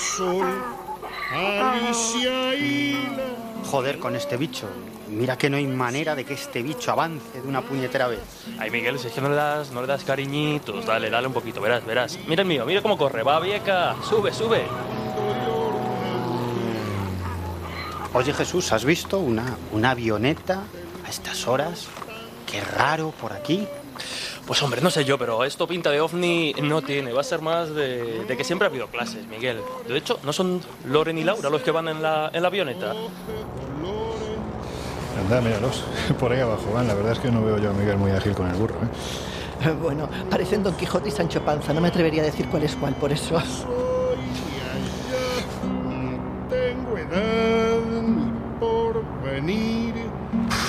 sol, Alicia y Joder con este bicho. Mira que no hay manera de que este bicho avance de una puñetera vez. Ay, Miguel, si es que no le das, no le das cariñitos, dale, dale un poquito, verás, verás. Mira el mío, mira cómo corre, va, vieja, sube, sube. Oye Jesús, ¿has visto una, una avioneta a estas horas? Qué raro por aquí. Pues hombre, no sé yo, pero esto pinta de ovni no tiene. Va a ser más de, de que siempre ha habido clases, Miguel. De hecho, ¿no son Loren y Laura los que van en la, en la avioneta? Anda, míralos. Por ahí abajo van. La verdad es que no veo yo a Miguel muy ágil con el burro. ¿eh? Bueno, parecen Don Quijote y Sancho Panza. No me atrevería a decir cuál es cuál, por eso.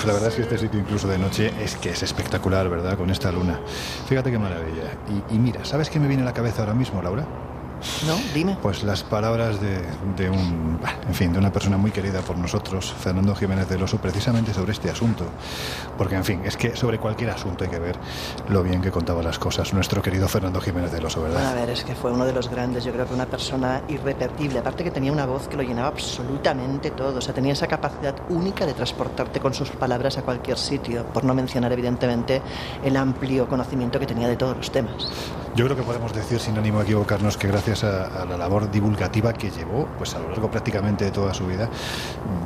La verdad es que este sitio incluso de noche es que es espectacular, ¿verdad? Con esta luna. Fíjate qué maravilla. Y, y mira, ¿sabes qué me viene a la cabeza ahora mismo, Laura? ¿No? Dime. Pues las palabras de, de un, en fin, de una persona muy querida por nosotros, Fernando Jiménez del Oso, precisamente sobre este asunto. Porque, en fin, es que sobre cualquier asunto hay que ver lo bien que contaba las cosas nuestro querido Fernando Jiménez del Oso, Bueno, a ¿verdad? ver, es que fue uno de los grandes, yo creo que una persona irrepetible. Aparte que tenía una voz que lo llenaba absolutamente todo. O sea, tenía esa capacidad única de transportarte con sus palabras a cualquier sitio. Por no mencionar, evidentemente, el amplio conocimiento que tenía de todos los temas. Yo creo que podemos decir, sin ánimo a equivocarnos, que gracias a, a la labor divulgativa que llevó, pues a lo largo prácticamente de toda su vida,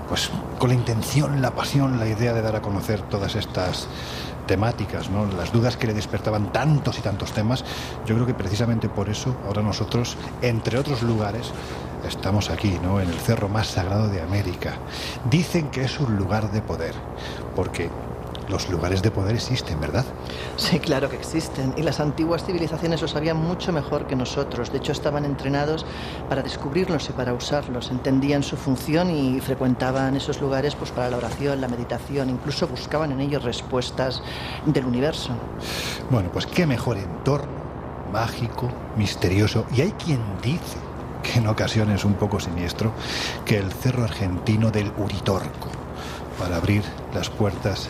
pues con la intención, la pasión, la idea de dar a conocer todas estas temáticas, ¿no? las dudas que le despertaban tantos y tantos temas, yo creo que precisamente por eso ahora nosotros, entre otros lugares, estamos aquí, ¿no? en el cerro más sagrado de América. Dicen que es un lugar de poder, porque los lugares de poder existen, ¿verdad? Sí, claro que existen. Y las antiguas civilizaciones lo sabían mucho mejor que nosotros. De hecho, estaban entrenados para descubrirlos y para usarlos. Entendían su función y frecuentaban esos lugares pues, para la oración, la meditación. Incluso buscaban en ellos respuestas del universo. Bueno, pues qué mejor entorno, mágico, misterioso, y hay quien dice que en ocasiones un poco siniestro, que el cerro argentino del Uritorco, para abrir las puertas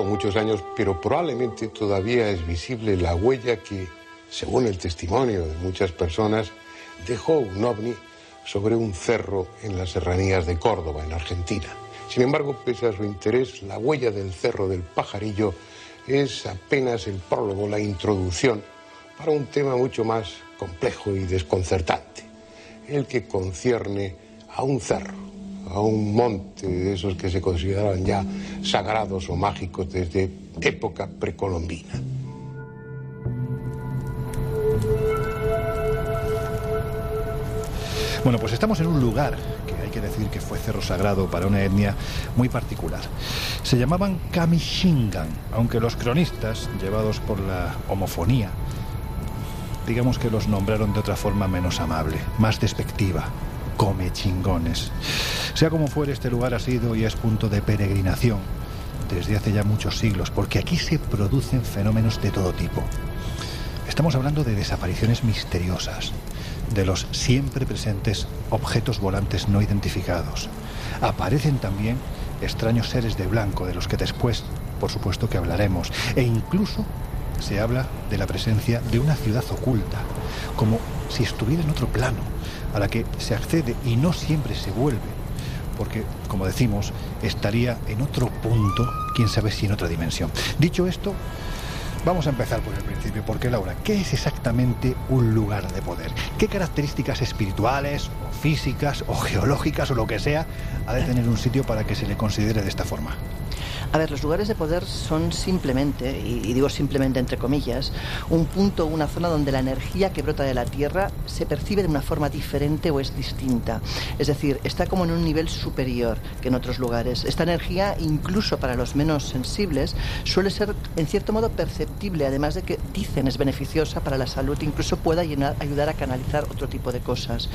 Muchos años, pero probablemente todavía es visible la huella que, según el testimonio de muchas personas, dejó un ovni sobre un cerro en las serranías de Córdoba, en Argentina. Sin embargo, pese a su interés, la huella del cerro del pajarillo es apenas el prólogo, la introducción para un tema mucho más complejo y desconcertante, el que concierne a un cerro, a un monte de esos que se consideraban ya sagrados o mágicos desde época precolombina. Bueno, pues estamos en un lugar que hay que decir que fue cerro sagrado para una etnia muy particular. Se llamaban Kamishingan, aunque los cronistas, llevados por la homofonía, digamos que los nombraron de otra forma menos amable, más despectiva, come chingones. Sea como fuere, este lugar ha sido y es punto de peregrinación desde hace ya muchos siglos, porque aquí se producen fenómenos de todo tipo. Estamos hablando de desapariciones misteriosas, de los siempre presentes objetos volantes no identificados. Aparecen también extraños seres de blanco, de los que después, por supuesto, que hablaremos, e incluso se habla de la presencia de una ciudad oculta, como si estuviera en otro plano, a la que se accede y no siempre se vuelve, porque, como decimos, estaría en otro punto, quién sabe si en otra dimensión. Dicho esto, Vamos a empezar por el principio, porque Laura, ¿qué es exactamente un lugar de poder? ¿Qué características espirituales o físicas o geológicas o lo que sea ha de tener un sitio para que se le considere de esta forma? A ver, los lugares de poder son simplemente, y digo simplemente entre comillas, un punto o una zona donde la energía que brota de la Tierra se percibe de una forma diferente o es distinta. Es decir, está como en un nivel superior que en otros lugares. Esta energía, incluso para los menos sensibles, suele ser en cierto modo perceptible, además de que dicen es beneficiosa para la salud, incluso pueda ayudar a canalizar otro tipo de cosas.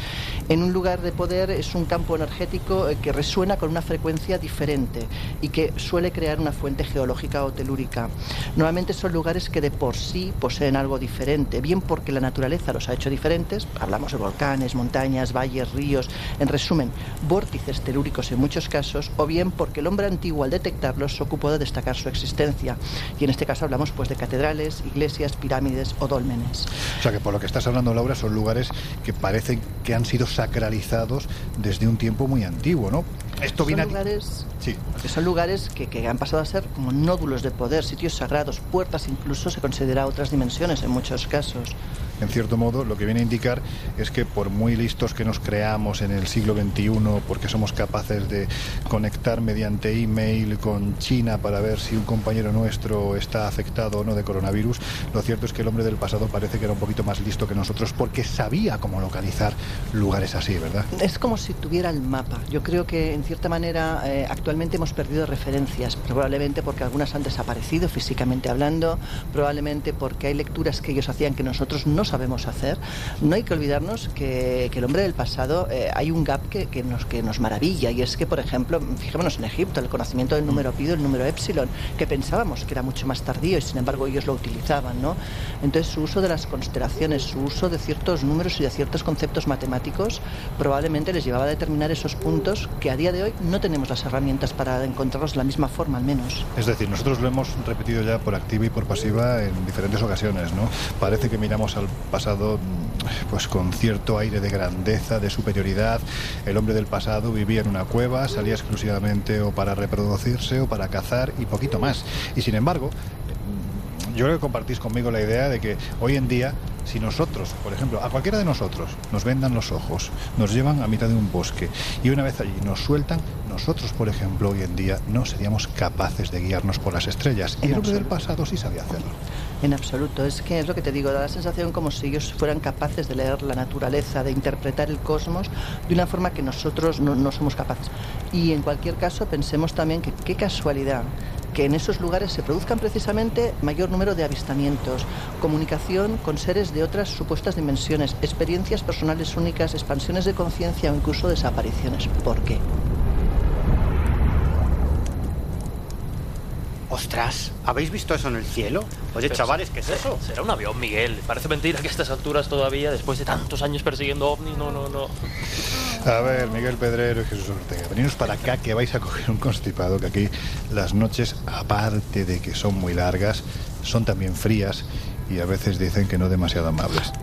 En un lugar de poder es un campo energético eh, que resuena con una frecuencia diferente y que suele crear una fuente geológica o telúrica. Normalmente son lugares que de por sí poseen algo diferente, bien porque la naturaleza los ha hecho diferentes, hablamos de volcanes, montañas, valles, ríos, en resumen, vórtices telúricos en muchos casos, o bien porque el hombre antiguo al detectarlos se ocupó de destacar su existencia. Y en este caso hablamos pues de catedrales, iglesias, pirámides o dólmenes. O sea que por lo que estás hablando, Laura, son lugares que parecen que han sido sacralizados desde un tiempo muy antiguo, ¿no? Esto son lugares, sí. que son lugares que, que, han pasado a ser como nódulos de poder, sitios sagrados, puertas incluso se considera otras dimensiones en muchos casos en cierto modo, lo que viene a indicar es que por muy listos que nos creamos en el siglo XXI, porque somos capaces de conectar mediante email con China para ver si un compañero nuestro está afectado o no de coronavirus, lo cierto es que el hombre del pasado parece que era un poquito más listo que nosotros porque sabía cómo localizar lugares así, ¿verdad? Es como si tuviera el mapa. Yo creo que en cierta manera eh, actualmente hemos perdido referencias, probablemente porque algunas han desaparecido físicamente hablando, probablemente porque hay lecturas que ellos hacían que nosotros no sabemos hacer, no hay que olvidarnos que, el hombre del pasado eh, hay un gap que, que, nos, que nos maravilla y es que, por ejemplo, fijémonos en Egipto, el conocimiento del número pi, el número epsilon, que pensábamos que era mucho más tardío y sin embargo ellos lo utilizaban, ¿no? Entonces su uso de las constelaciones, su uso de ciertos números y de ciertos conceptos matemáticos probablemente les llevaba a determinar esos puntos que a día de hoy no tenemos las herramientas para encontrarlos de la misma forma al menos. Es decir, nosotros lo hemos repetido ya por activa y por pasiva en diferentes ocasiones, ¿no? Parece que miramos al pasado pues con cierto aire de grandeza, de superioridad. El hombre del pasado vivía en una cueva, salía exclusivamente o para reproducirse o para cazar y poquito más. Y sin embargo, yo creo que compartís conmigo la idea de que hoy en día si nosotros, por ejemplo, a cualquiera de nosotros nos vendan los ojos, nos llevan a mitad de un bosque y una vez allí nos sueltan, nosotros, por ejemplo, hoy en día no seríamos capaces de guiarnos por las estrellas. Y el hombre del pasado sí sabía hacerlo. En absoluto, es que es lo que te digo, da la sensación como si ellos fueran capaces de leer la naturaleza, de interpretar el cosmos de una forma que nosotros no, no somos capaces. Y en cualquier caso, pensemos también que qué casualidad que en esos lugares se produzcan precisamente mayor número de avistamientos, comunicación con seres de otras supuestas dimensiones, experiencias personales únicas, expansiones de conciencia o incluso desapariciones. ¿Por qué? Ostras, ¿habéis visto eso en el cielo? Oye, chavales, ¿qué es eso? Será un avión, Miguel. Parece mentira que a estas alturas todavía, después de tantos años persiguiendo ovni, no, no, no. A ver, Miguel Pedrero y Jesús Ortega, veniros para acá que vais a coger un constipado, que aquí las noches, aparte de que son muy largas, son también frías y a veces dicen que no demasiado amables.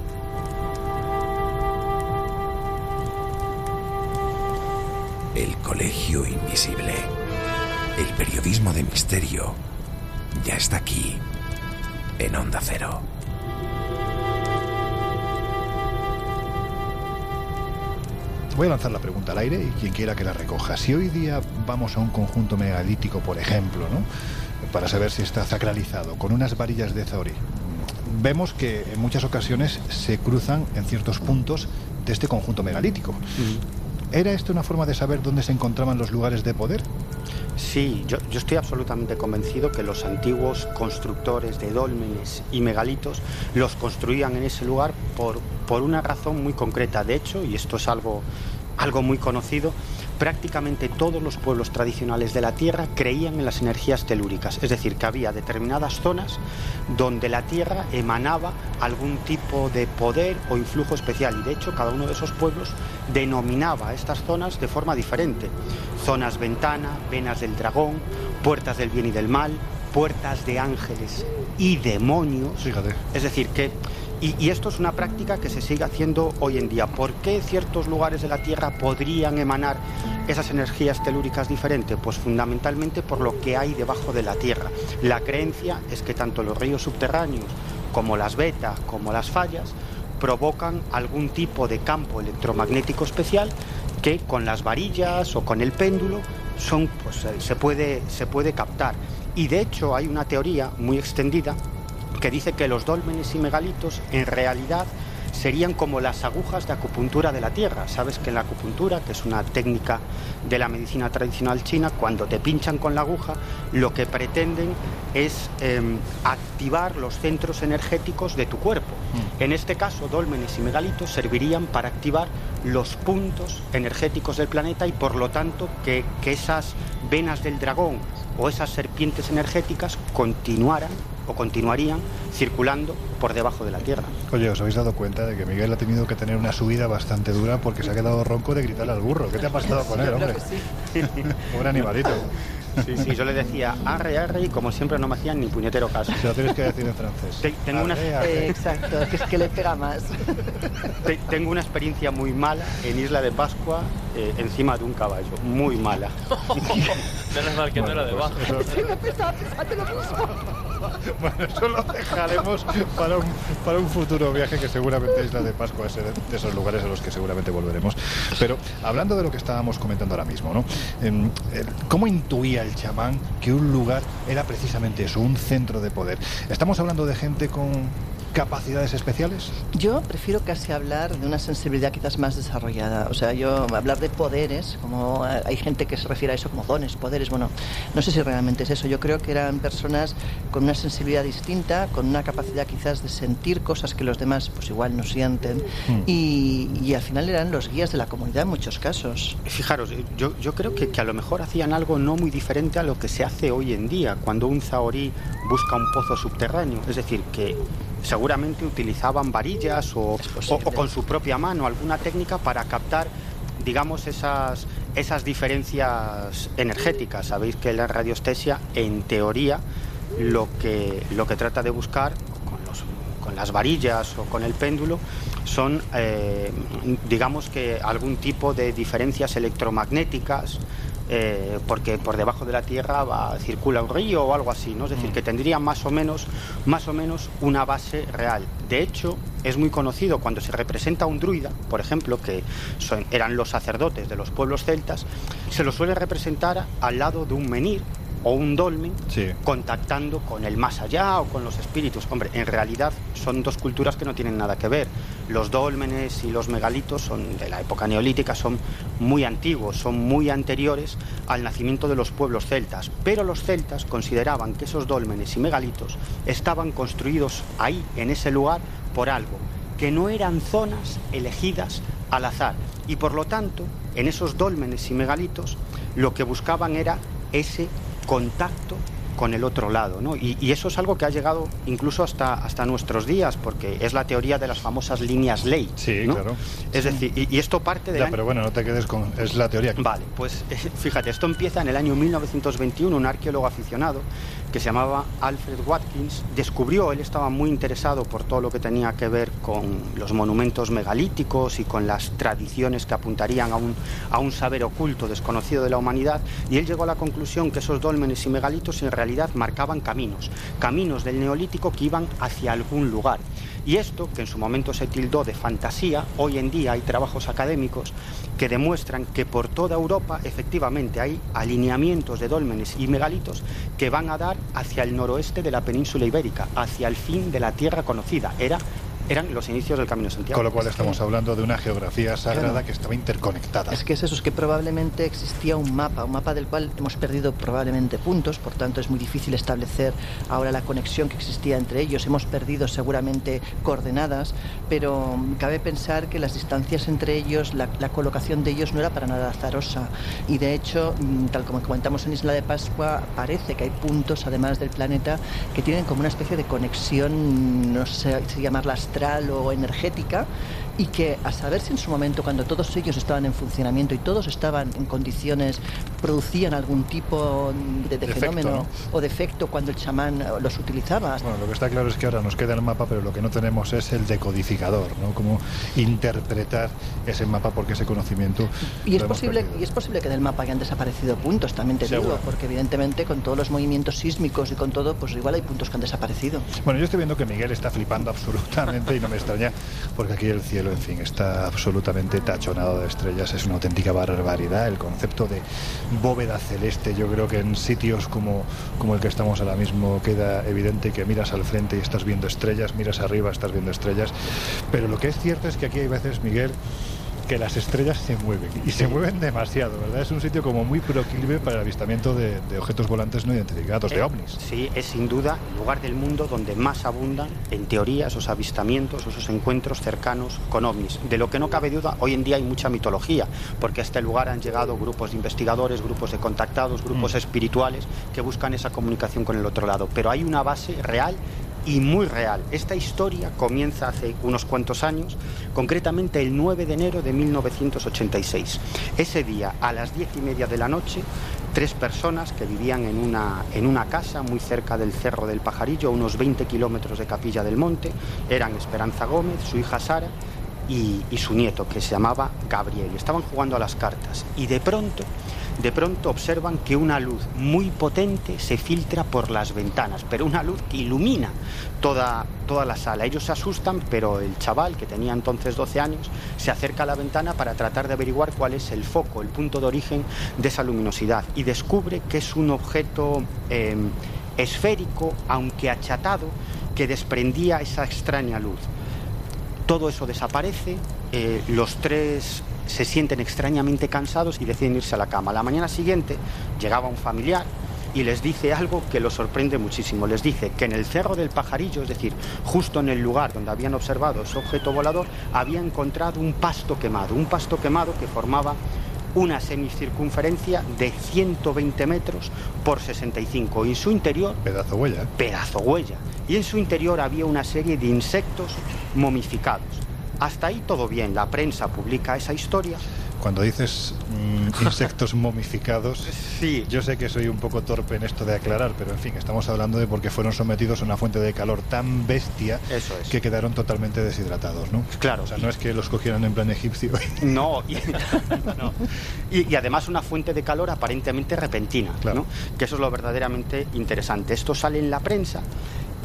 El Colegio Invisible. El periodismo de misterio ya está aquí, en Onda Cero. Voy a lanzar la pregunta al aire y quien quiera que la recoja. Si hoy día vamos a un conjunto megalítico, por ejemplo, ¿no? para saber si está sacralizado, con unas varillas de Zauri, vemos que en muchas ocasiones se cruzan en ciertos puntos de este conjunto megalítico. ¿Era esto una forma de saber dónde se encontraban los lugares de poder? Sí, yo, estoy absolutamente convencido que los antiguos constructores de dólmenes y megalitos los construían en ese lugar por, por una razón muy concreta. De hecho, y esto es algo, algo muy conocido, prácticamente todos los pueblos tradicionales de la Tierra creían en las energías telúricas, es decir, que había determinadas zonas donde la Tierra emanaba algún tipo de poder o influjo especial y de hecho cada uno de esos pueblos denominaba estas zonas de forma diferente. Zonas ventana, venas del dragón, puertas del bien y del mal, puertas de ángeles y demonios. Fíjate. Es decir, que y, esto es una práctica que se sigue haciendo hoy en día. ¿Por qué ciertos lugares de la Tierra podrían emanar esas energías telúricas diferentes? Pues fundamentalmente por lo que hay debajo de la Tierra. La creencia es que tanto los ríos subterráneos como las vetas, como las fallas, provocan algún tipo de campo electromagnético especial que con las varillas o con el péndulo son, pues, se, puede, se puede captar. Y de hecho hay una teoría muy extendida que dice que los dólmenes y megalitos en realidad serían como las agujas de acupuntura de la tierra. Sabes que en la acupuntura, que es una técnica de la medicina tradicional china, cuando te pinchan con la aguja, lo que pretenden es eh, activar los centros energéticos de tu cuerpo. Mm. En este caso, dólmenes y megalitos servirían para activar los puntos energéticos del planeta y por lo tanto que, que esas venas del dragón o esas serpientes energéticas continuaran o continuarían circulando por debajo de la Tierra. Oye, ¿os habéis dado cuenta de que Miguel ha tenido que tener una subida bastante dura porque se ha quedado ronco de gritarle al burro? ¿Qué te ha pasado con él, hombre? Sí. Pobre animalito. Sí, sí, yo le decía arre, arre y como siempre no me hacían ni puñetero caso. Se lo tienes que decir en francés. Te, tengo arre, una... arre. Eh, exacto, que es que le pega más. Te, tengo una experiencia muy mala en Isla de Pascua eh, encima de un caballo, muy mala. Menos mal que no era debajo. Eso, Sí, me pensaba pensando lo mismo. bueno, eso lo dejaremos para un, para un futuro viaje que seguramente Isla de Pascua es de esos lugares a los que seguramente volveremos. Pero hablando de lo que estábamos comentando ahora mismo, ¿no? Em, ¿Cómo intuía el chamán que un lugar era precisamente eso, un centro de poder? ¿Estamos hablando de gente con capacidades especiales? Yo prefiero casi hablar de una sensibilidad quizás más desarrollada. O sea, yo hablar de poderes, como eh, hay gente que se refiere a eso como dones, poderes, bueno, no sé si realmente es eso. Yo creo que eran personas con una sensibilidad distinta, con una capacidad quizás de sentir cosas que los demás pues igual no sienten Mm. y, y al final eran los guías de la comunidad en muchos casos. Fijaros, yo, yo creo que, que a lo mejor hacían algo no muy diferente a lo que se hace hoy en día, cuando un zahorí busca un pozo subterráneo. Es decir, que seguramente utilizaban varillas o, o- con su propia mano alguna técnica para captar, digamos, esas, esas diferencias energéticas. Sabéis que la radiestesia, en teoría, lo que, lo que trata de buscar con, los, con las varillas o con el péndulo son, eh, digamos que algún tipo de diferencias electromagnéticas, eh, porque por debajo de la Tierra va, circula un río o algo así, ¿no? Es decir, que tendría más o menos, más o menos una base real. De hecho, es muy conocido cuando se representa a un druida, por ejemplo, que son- eran los sacerdotes de los pueblos celtas, se lo suele representar al lado de un menhir o un dolmen Sí. contactando con el más allá o con los espíritus. Hombre, en realidad son dos culturas que no tienen nada que ver. Los dólmenes y los megalitos son de la época neolítica, son muy antiguos, son muy anteriores al nacimiento de los pueblos celtas. Pero los celtas consideraban que esos dólmenes y megalitos estaban construidos ahí, en ese lugar, por algo, que no eran zonas elegidas al azar. Y por lo tanto, en esos dólmenes y megalitos, lo que buscaban era ese contacto con el otro lado, ¿no? Y, y eso es algo que ha llegado incluso hasta, hasta nuestros días, porque es la teoría de las famosas líneas ley. Sí, ¿no? claro. Es decir, y, y esto parte de Ya, pero bueno, no te quedes con... Es la teoría. Vale, pues fíjate, esto empieza en el año 1921, un arqueólogo aficionado que se llamaba Alfred Watkins descubrió, él estaba muy interesado por todo lo que tenía que ver con los monumentos megalíticos y con las tradiciones que apuntarían a un, a un saber oculto desconocido de la humanidad, y él llegó a la conclusión que esos dólmenes y megalitos en realidad marcaban caminos, caminos del neolítico que iban hacia algún lugar. Y esto, que en su momento se tildó de fantasía, hoy en día hay trabajos académicos que demuestran que por toda Europa efectivamente hay alineamientos de dólmenes y megalitos que van a dar hacia el noroeste de la península ibérica, hacia el fin de la tierra conocida. Era, eran los inicios del Camino de Santiago. Con lo cual estamos hablando de una geografía sagrada Claro. que estaba interconectada. Es que es eso, es que probablemente existía un mapa, un mapa del cual hemos perdido probablemente puntos, por tanto es muy difícil establecer ahora la conexión que existía entre ellos. Hemos perdido seguramente coordenadas, pero cabe pensar que las distancias entre ellos, la, la colocación de ellos no era para nada azarosa. Y de hecho, mm, tal como comentamos en Isla de Pascua, parece que hay puntos, además del planeta, que tienen como una especie de conexión, no sé si llamarla astral o energética, y que a saber si en su momento, cuando todos ellos estaban en funcionamiento y todos estaban en condiciones, producían algún tipo de, fenómeno o defecto cuando el chamán los utilizaba. Bueno, lo que está claro es que ahora nos queda el mapa, pero lo que no tenemos es el decodificador, ¿no? Cómo interpretar ese mapa porque ese conocimiento. Y es posible y es posible que del mapa hayan desaparecido puntos, también te digo, porque evidentemente con todos los movimientos sísmicos y con todo, pues igual hay puntos que han desaparecido. Bueno, yo estoy viendo que Miguel está flipando absolutamente y no me extraña, porque aquí el cielo, en fin, está absolutamente tachonado de estrellas, es una auténtica barbaridad. El concepto de bóveda celeste, yo creo que en sitios como, como el que estamos ahora mismo queda evidente que miras al frente y estás viendo estrellas, miras arriba, estás viendo estrellas. Pero lo que es cierto es que aquí hay veces, Miguel, que las estrellas se mueven y se mueven demasiado, ¿verdad? Es un sitio como muy proclive para el avistamiento de, objetos volantes no identificados, de eh, ovnis. Sí, es sin duda el lugar del mundo donde más abundan, en teoría, esos avistamientos, esos encuentros cercanos con ovnis. De lo que no cabe duda, hoy en día hay mucha mitología, porque a este lugar han llegado grupos de investigadores, grupos de contactados, grupos mm. espirituales que buscan esa comunicación con el otro lado. Pero hay una base real y muy real. Esta historia comienza hace unos cuantos años, concretamente el 9 de enero de 1986. Ese día, a las diez y media de la noche, tres personas que vivían en una, en una casa muy cerca del Cerro del Pajarillo, a unos 20 kilómetros de Capilla del Monte, eran Esperanza Gómez, su hija Sara y, y su nieto, que se llamaba Gabriel. Estaban jugando a las cartas y de pronto de pronto observan que una luz muy potente se filtra por las ventanas, pero una luz que ilumina toda, toda la sala. Ellos se asustan, pero el chaval, que tenía entonces 12 años, se acerca a la ventana para tratar de averiguar cuál es el foco, el punto de origen de esa luminosidad, y descubre que es un objeto em, esférico, aunque achatado, que desprendía esa extraña luz. Todo eso desaparece, eh, los tres se sienten extrañamente cansados y deciden irse a la cama. La mañana siguiente llegaba un familiar y les dice algo que los sorprende muchísimo. Les dice que en el Cerro del Pajarillo, es decir, justo en el lugar donde habían observado ese objeto volador, había encontrado un pasto quemado, un pasto quemado que formaba una semicircunferencia de 120 metros por 65 y en su interior pedazo huella pedazo huella y en su interior había una serie de insectos momificados hasta ahí todo bien, la prensa publica esa historia. Cuando dices mm, insectos momificados, sí. yo sé que soy un poco torpe en esto de aclarar, pero en fin, estamos hablando de porque fueron sometidos a una fuente de calor tan bestia que quedaron totalmente deshidratados, ¿no? Claro. O sea, no es que los cogieran en plan egipcio. No, y, y, además una fuente de calor aparentemente repentina, claro. que eso es lo verdaderamente interesante. Esto sale en la prensa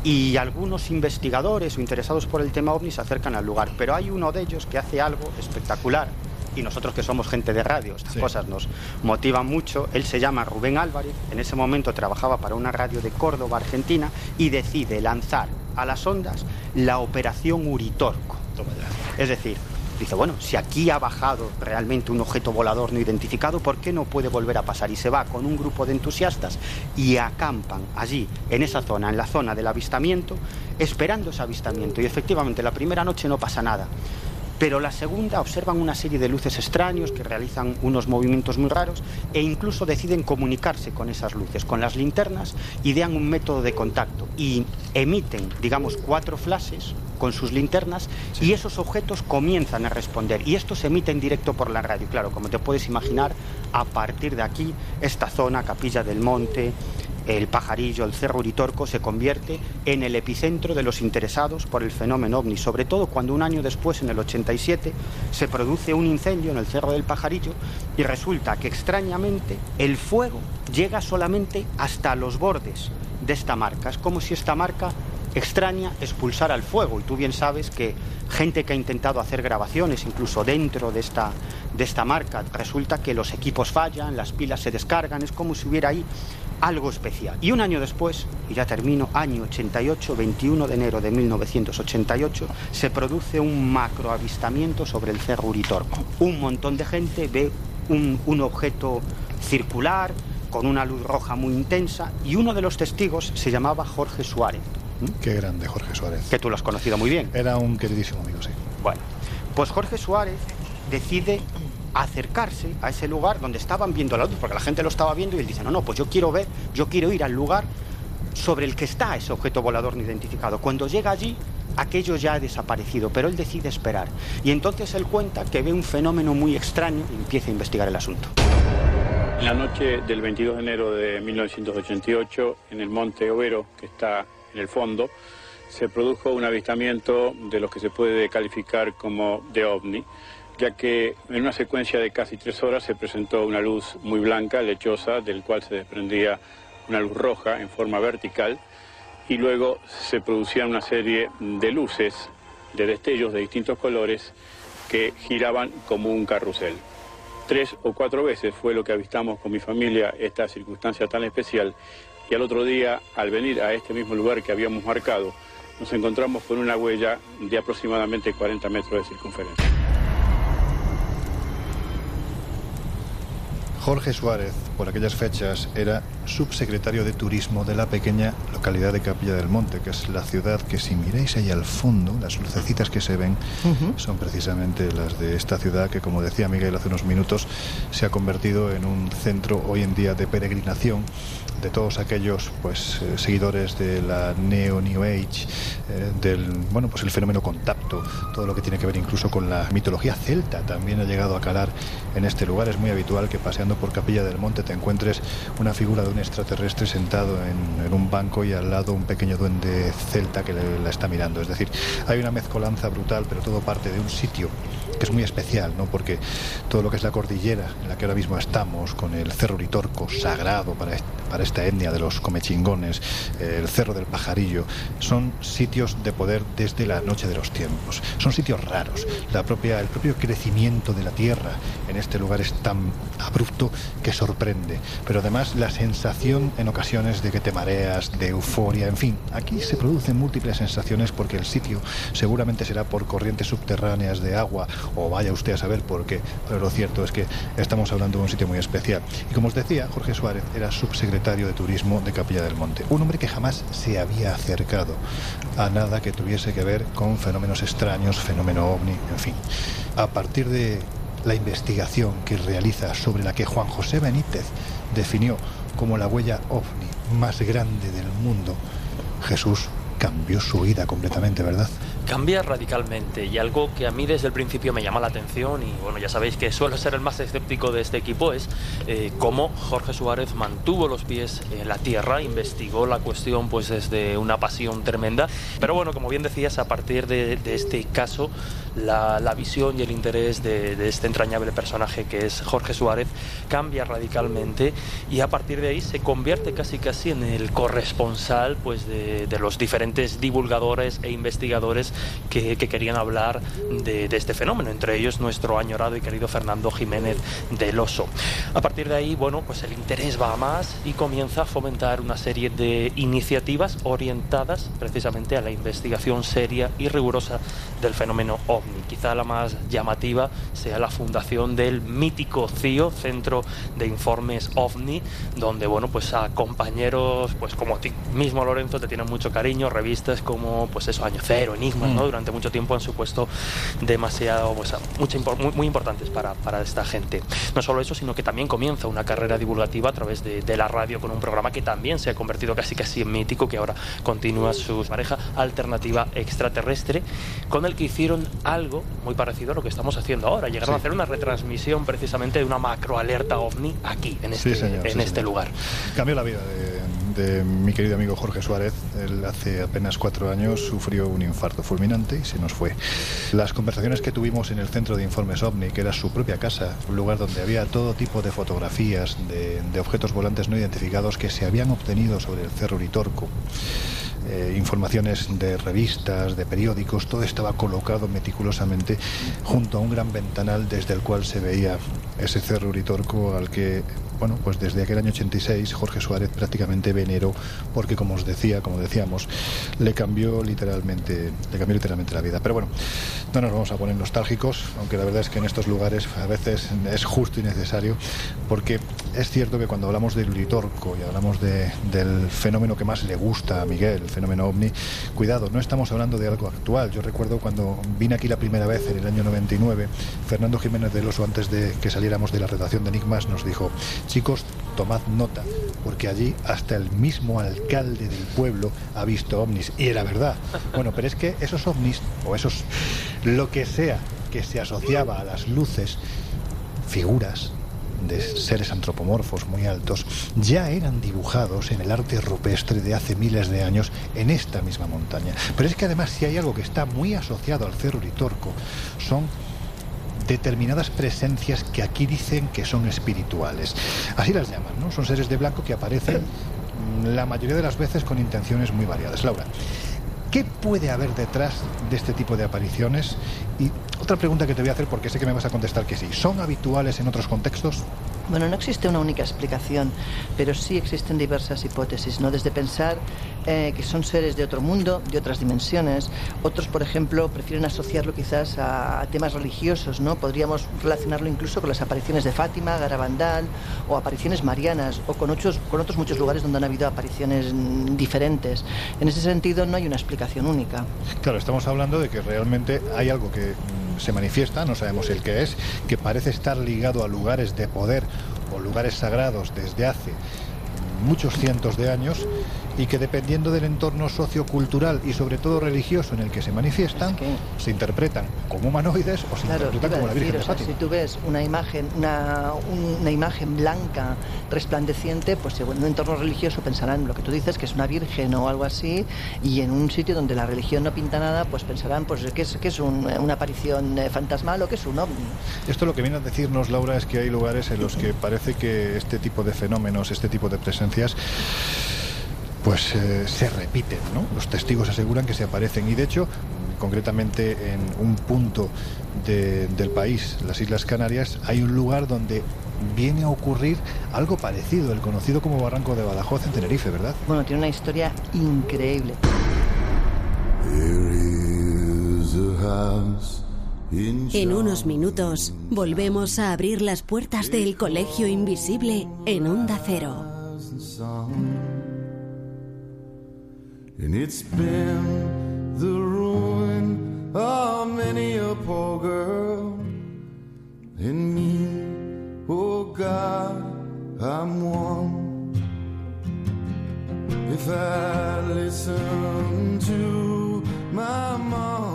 y algunos investigadores o interesados por el tema ovni se acercan al lugar, pero hay uno de ellos que hace algo espectacular y nosotros que somos gente de radio, estas cosas nos motivan mucho. Él se llama Rubén Álvarez, en ese momento trabajaba para una radio de Córdoba, Argentina, y decide lanzar a las ondas la operación Uritorco. Es decir, dice, bueno, si aquí ha bajado realmente un objeto volador no identificado, ¿por qué no puede volver a pasar? Y se va con un grupo de entusiastas y acampan allí, en esa zona, en la zona del avistamiento, esperando ese avistamiento. Y efectivamente, la primera noche no pasa nada. Pero la segunda observan una serie de luces extraños que realizan unos movimientos muy raros e incluso deciden comunicarse con esas luces, con las linternas, idean un método de contacto y emiten, digamos, cuatro flashes con sus linternas y esos objetos comienzan a responder y esto se emite en directo por la radio. Claro, como te puedes imaginar, a partir de aquí, esta zona, Capilla del Monte, el pajarillo, el cerro Uritorco, se convierte en el epicentro de los interesados por el fenómeno ovni, sobre todo cuando un año después, en el 87, se produce un incendio en el cerro del pajarillo y resulta que extrañamente el fuego llega solamente hasta los bordes de esta marca. Es como si esta marca extraña expulsar al fuego. Y tú bien sabes que gente que ha intentado hacer grabaciones, incluso dentro de esta, de esta marca, resulta que los equipos fallan, las pilas se descargan, es como si hubiera ahí algo especial. Y un año después, y ya termino, año 88, 21 de enero de 1988, se produce un macroavistamiento sobre el Cerro Uritorco. Un montón de gente ve un, un objeto circular, con una luz roja muy intensa, y uno de los testigos se llamaba Jorge Suárez. Qué grande Jorge Suárez. Que tú lo has conocido muy bien. Era un queridísimo amigo, sí. Bueno, pues Jorge Suárez decide acercarse a ese lugar donde estaban viendo la luz, porque la gente lo estaba viendo y él dice, no, no, pues yo quiero ver, yo quiero ir al lugar sobre el que está ese objeto volador no identificado. Cuando llega allí, aquello ya ha desaparecido, pero él decide esperar. Y entonces él cuenta que ve un fenómeno muy extraño y empieza a investigar el asunto. En la noche del 22 de enero de 1988, en el monte Overo, que está en el fondo, se produjo un avistamiento de lo que se puede calificar como de ovni, ya que en una secuencia de casi tres horas se presentó una luz muy blanca, lechosa, del cual se desprendía una luz roja en forma vertical, y luego se producían una serie de luces, de destellos de distintos colores, que giraban como un carrusel. Tres o cuatro veces fue lo que avistamos con mi familia esta circunstancia tan especial y al otro día, al venir a este mismo lugar que habíamos marcado, nos encontramos con una huella de aproximadamente 40 metros de circunferencia. Jorge Suárez, por aquellas fechas, era subsecretario de Turismo de la pequeña localidad de Capilla del Monte, que es la ciudad que si miráis ahí al fondo, las lucecitas que se ven son precisamente las de esta ciudad que, como decía Miguel hace unos minutos, se ha convertido en un centro hoy en día de peregrinación de todos aquellos pues eh, seguidores de la neo new age eh, del bueno pues el fenómeno contacto todo lo que tiene que ver incluso con la mitología celta también ha llegado a calar en este lugar. Es muy habitual que paseando por Capilla del Monte te encuentres una figura de un extraterrestre sentado en, un banco y al lado un pequeño duende celta que le, la está mirando. Es decir hay una mezcolanza brutal pero todo parte de un sitio que es muy especial, ¿no? porque todo lo que es la cordillera en la que ahora mismo estamos, con el Cerro Ritorco, sagrado para, para esta etnia de los comechingones, el Cerro del Pajarillo, son sitios de poder desde la noche de los tiempos. Son sitios raros. La propia, el propio crecimiento de la tierra en este lugar es tan abrupto que sorprende. Pero además la sensación en ocasiones de que te mareas, de euforia, en fin, aquí se producen múltiples sensaciones porque el sitio seguramente será por corrientes subterráneas de agua o vaya usted a saber por qué, pero lo cierto es que estamos hablando de un sitio muy especial. Y como os decía, Jorge Suárez era subsecretario de Turismo de Capilla del Monte, un hombre que jamás se había acercado a nada que tuviese que ver con fenómenos extraños, fenómeno ovni, en fin. A partir de la investigación que realiza sobre la que Juan José Benítez definió como la huella ovni más grande del mundo, Jesús cambió su vida completamente, ¿verdad? Cambia radicalmente y algo que a mí desde el principio me llama la atención y bueno ya sabéis que suelo ser el más escéptico de este equipo es eh, cómo Jorge Suárez mantuvo los pies en la tierra investigó la cuestión pues desde una pasión tremenda. Pero bueno como bien decías a partir de, este caso la, visión y el interés de, este entrañable personaje que es Jorge Suárez cambia radicalmente y a partir de ahí se convierte casi casi en el corresponsal pues de los diferentes divulgadores e investigadores que, que querían hablar de, de, este fenómeno, entre ellos nuestro añorado y querido Fernando Jiménez del Oso. A partir de ahí, bueno, pues el interés va a más y comienza a fomentar una serie de iniciativas orientadas precisamente a la investigación seria y rigurosa del fenómeno OVNI. Quizá la más llamativa sea la fundación del mítico CIO, Centro de Informes OVNI, donde, bueno, pues a compañeros, pues como a ti mismo Lorenzo, te tienen mucho cariño, revistas como, pues eso, Año Cero, Enigma, ¿no? Durante mucho tiempo han supuesto demasiado, pues, mucho, muy, muy, importantes para, para, esta gente. No solo eso, sino que también comienza una carrera divulgativa a través de, de, la radio con un programa que también se ha convertido casi casi en mítico, que ahora continúa su pareja alternativa extraterrestre, con el que hicieron algo muy parecido a lo que estamos haciendo ahora. Llegaron sí. a hacer una retransmisión precisamente de una macroalerta ovni aquí, en este, sí, señor, en sí, este señor. lugar. Cambió la vida de, mi querido amigo Jorge Suárez. Hace apenas cuatro años sufrió un infarto fulminante y se nos fue. Las conversaciones que tuvimos en el centro de informes OVNI, que era su propia casa, un lugar donde había todo tipo de fotografías de, de objetos volantes no identificados que se habían obtenido sobre el Cerro Uritorco. Eh, informaciones de revistas, de periódicos, todo estaba colocado meticulosamente junto a un gran ventanal desde el cual se veía ese cerro Uritorco al que bueno, pues desde aquel año 86 Jorge Suárez prácticamente veneró porque como os decía, como decíamos, le cambió literalmente, le cambió literalmente la vida. Pero bueno, no nos vamos a poner nostálgicos, aunque la verdad es que en estos lugares a veces es justo y necesario, porque es cierto que cuando hablamos del Uritorco y hablamos de, del fenómeno que más le gusta a Miguel, el fenómeno ovni, cuidado, no estamos hablando de algo actual. Yo recuerdo cuando vine aquí la primera vez en el año 99, Fernando Jiménez del Oso, antes de que saliéramos de la redacción de Enigmas, nos dijo, chicos, tomad nota, porque allí hasta el mismo alcalde del pueblo ha visto ovnis. Y era verdad. Bueno, pero es que esos ovnis, o esos, lo que sea que se asociaba a las luces, figuras, de seres antropomorfos muy altos ya eran dibujados en el arte rupestre de hace miles de años en esta misma montaña. Pero es que además si hay algo que está muy asociado al Cerro Uritorco son determinadas presencias que aquí dicen que son espirituales. Así las llaman, ¿no? Son seres de blanco que aparecen la mayoría de las veces con intenciones muy variadas. Laura, ¿qué puede haber detrás de este tipo de apariciones? Y otra pregunta que te voy a hacer, porque sé que me vas a contestar que sí, ¿son habituales en otros contextos? Bueno, no existe una única explicación, pero sí existen diversas hipótesis, ¿no? Desde pensar eh, que son seres de otro mundo, de otras dimensiones. Otros, por ejemplo, prefieren asociarlo quizás a, temas religiosos, ¿no? Podríamos relacionarlo incluso con las apariciones de Fátima, Garabandal o apariciones marianas o con otros, con otros muchos lugares donde han habido apariciones diferentes. En ese sentido, no hay una explicación única. Claro, estamos hablando de que realmente hay algo que mm, se manifiesta, no sabemos el que es, que parece estar ligado a lugares de poder o lugares sagrados desde hace muchos cientos de años y que dependiendo del entorno sociocultural y sobre todo religioso en el que se manifiestan, se interpretan como humanoides o se interpretan como la Virgen de Fátima. si tú ves una imagen, una, una imagen blanca resplandeciente, pues en un entorno religioso pensarán lo que tú dices, que es una virgen o algo así, y en un sitio donde la religión no pinta nada, pues pensarán pues que es, que es una aparición eh, fantasmal o que es un ovni. Esto lo que viene a decirnos, Laura, es que hay lugares en los que parece que este tipo de fenómenos, este tipo de presencias, pues eh, se repiten, ¿no? Los testigos aseguran que se aparecen y de hecho, concretamente en un punto del país, las Islas Canarias, hay un lugar donde viene a ocurrir algo parecido, el conocido como Barranco de Badajoz en Tenerife, ¿verdad? Bueno, tiene una historia increíble. En unos minutos volvemos a abrir las puertas del Colegio Invisible en Onda Cero. And it's been the ruin of many a poor girl. And me, oh God, I'm one. If I listen to my mama,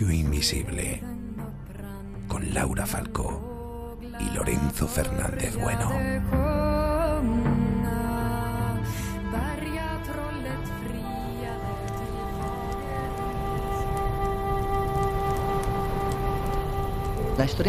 Invisible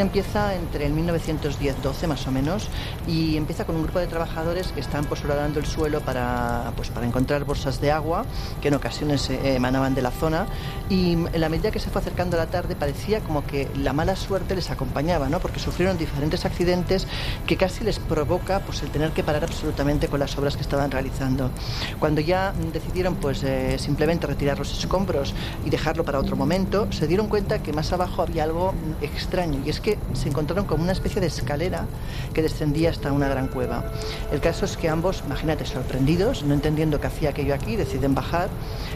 empieza entre el 1910-12 más o menos y empieza con un grupo de trabajadores que están pues el suelo para, pues, para encontrar bolsas de agua que en ocasiones eh, emanaban de la zona y en la medida que se fue acercando la tarde parecía como que la mala suerte les acompañaba, ¿no? porque sufrieron diferentes accidentes que casi les provoca pues, el tener que parar absolutamente con las obras que estaban realizando. Cuando ya decidieron pues, eh, simplemente retirar los escombros y dejarlo para otro momento, se dieron cuenta que más abajo había algo extraño y es que se encontraron como una especie de escalera que descendía hasta una gran cueva. El caso es que ambos, imagínate, sorprendidos, no entendiendo qué hacía aquello aquí, deciden bajar,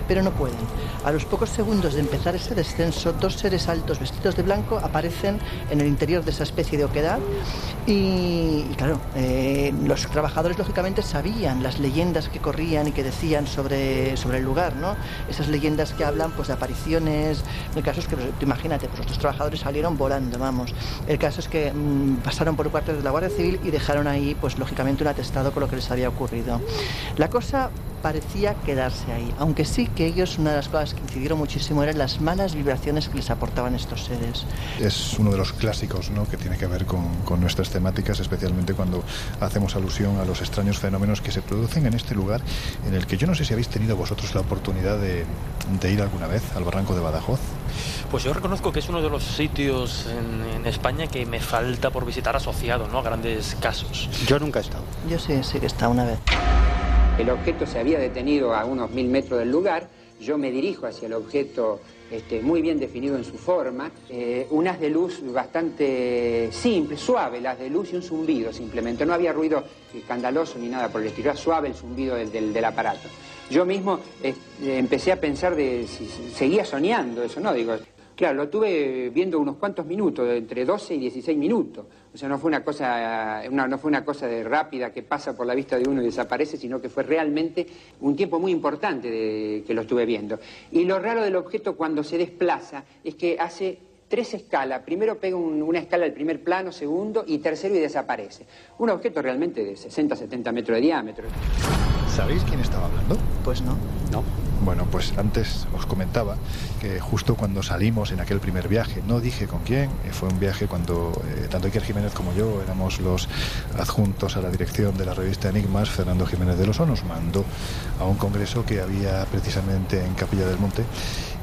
pero no pueden. A los pocos segundos de empezar ese descenso, dos seres altos vestidos de blanco aparecen en el interior de esa especie de oquedad y, claro, eh, los trabajadores lógicamente sabían las leyendas que corrían y que decían sobre, sobre el lugar, ¿no? Esas leyendas que hablan pues de apariciones, el caso es que, imagínate, pues los trabajadores salieron volando, vamos. El caso es que mm, pasaron por parte de la Guardia Civil y dejaron ahí, pues lógicamente, un atestado con lo que les había ocurrido. La cosa parecía quedarse ahí, aunque sí que ellos una de las cosas que incidieron muchísimo eran las malas vibraciones que les aportaban estos seres. Es uno de los clásicos ¿no? que tiene que ver con, con nuestras temáticas, especialmente cuando hacemos alusión a los extraños fenómenos que se producen en este lugar, en el que yo no sé si habéis tenido vosotros la oportunidad de, de ir alguna vez al barranco de Badajoz. Pues yo reconozco que es uno de los sitios en, en, España que me falta por visitar asociado ¿no? a grandes casos. Yo nunca he estado. Yo sí, sí que he estado una vez. El objeto se había detenido a unos mil metros del lugar. Yo me dirijo hacia el objeto este, muy bien definido en su forma. Eh, un haz de luz bastante simple, suave, el haz de luz y un zumbido simplemente. No había ruido escandaloso ni nada por el estilo, era suave el zumbido del, aparato. Yo mismo eh, empecé a pensar de si seguía soñando eso, ¿no? Digo, Claro, lo tuve viendo unos cuantos minutos, entre 12 y 16 minutos. O sea, no fue una cosa, una, no fue una cosa de rápida que pasa por la vista de uno y desaparece, sino que fue realmente un tiempo muy importante de, que lo estuve viendo. Y lo raro del objeto cuando se desplaza es que hace tres escalas. Primero pega un, una escala al primer plano, segundo y tercero y desaparece. Un objeto realmente de 60, 70 metros de diámetro. ¿Sabéis quién estaba hablando? Pues no. No. Bueno, pues antes os comentaba que justo cuando salimos en aquel primer viaje, no dije con quién, fue un viaje cuando eh, tanto Iker Jiménez como yo éramos los adjuntos a la dirección de la revista Enigmas, Fernando Jiménez de Loso nos mandó a un congreso que había precisamente en Capilla del Monte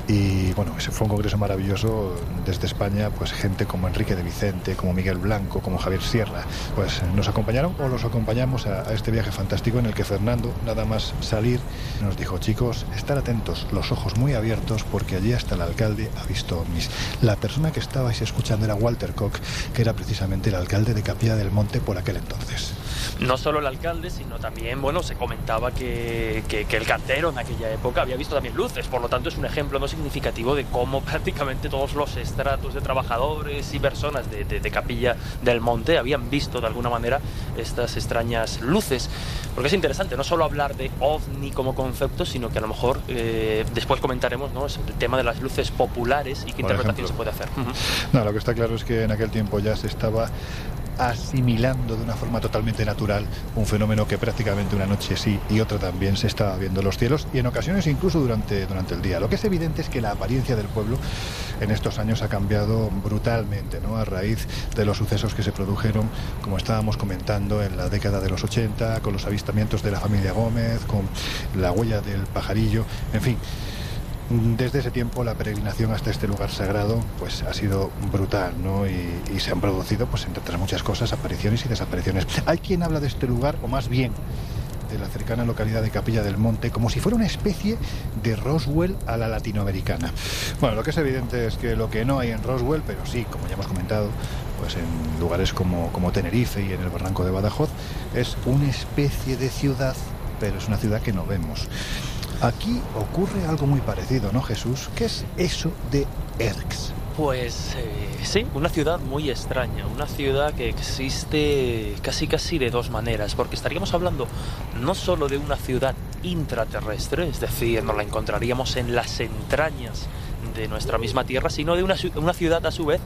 y bueno, ese fue un congreso maravilloso desde España, pues gente como Enrique de Vicente, como Miguel Blanco, como Javier Sierra, pues nos acompañaron o los acompañamos a, este viaje fantástico en el que Fernando, nada más salir, nos dijo, chicos, estar atentos, los ojos muy abiertos, porque allí hasta el alcalde ha visto ovnis. La persona que estabais escuchando era Walter Koch, que era precisamente el alcalde de Capilla del Monte por aquel entonces. No solo el alcalde, sino también, bueno, se comentaba que, que, que el cartero en aquella época había visto también luces, por lo tanto es un ejemplo no significativo de cómo prácticamente todos los estratos de trabajadores y personas de, de, de, Capilla del Monte habían visto de alguna manera estas extrañas luces. Porque es interesante no solo hablar de ovni como concepto, sino que a lo mejor eh, después comentaremos ¿no? El tema de las luces populares y qué Por interpretación ejemplo. se puede hacer. Uh -huh. No, lo que está claro es que en aquel tiempo ya se estaba asimilando de una forma totalmente natural un fenómeno que prácticamente una noche sí y otra también se estaba viendo en los cielos y en ocasiones incluso durante, durante el día. Lo que es evidente es que la apariencia del pueblo en estos años ha cambiado brutalmente ¿no? a raíz de los sucesos que se produjeron, como estábamos comentando, en la década de los 80, con los avistamientos de la familia Gómez, con la huella del pajarillo, en fin. Desde ese tiempo la peregrinación hasta este lugar sagrado pues ha sido brutal, ¿no? Y, se han producido, pues entre otras muchas cosas, apariciones y desapariciones. Hay quien habla de este lugar, o más bien de la cercana localidad de Capilla del Monte, como si fuera una especie de Roswell a la latinoamericana. Bueno, lo que es evidente es que lo que no hay en Roswell, pero sí, como ya hemos comentado, pues en lugares como, como Tenerife y en el barranco de Badajoz, es una especie de ciudad, pero es una ciudad que no vemos. Aquí ocurre algo muy parecido, ¿no, Jesús? ¿Qué es eso de Erx? Pues eh, sí, una ciudad muy extraña, una ciudad que existe casi casi de dos maneras, porque estaríamos hablando no solo de una ciudad intraterrestre, es decir, nos la encontraríamos en las entrañas de nuestra misma Tierra, sino de una, una ciudad a su vez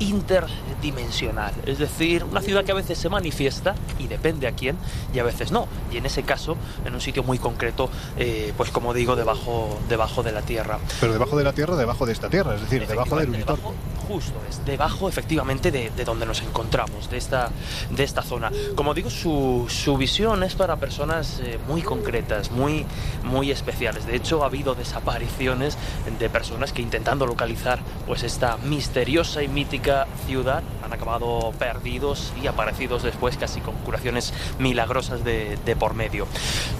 interdimensional, es decir, una ciudad que a veces se manifiesta y depende a quién y a veces no, y en ese caso en un sitio muy concreto, eh, pues como digo, debajo, debajo de la Tierra. Pero debajo de la Tierra, debajo de esta Tierra, es decir, debajo del Unitorco. justo, es debajo efectivamente de, donde nos encontramos, de esta, de esta zona. Como digo, su, su visión es para personas eh, muy concretas, muy, muy especiales. De hecho, ha habido desapariciones de personas que intentando localizar pues esta misteriosa y mítica ciudad han acabado perdidos y aparecidos después casi con curaciones milagrosas de, de por medio.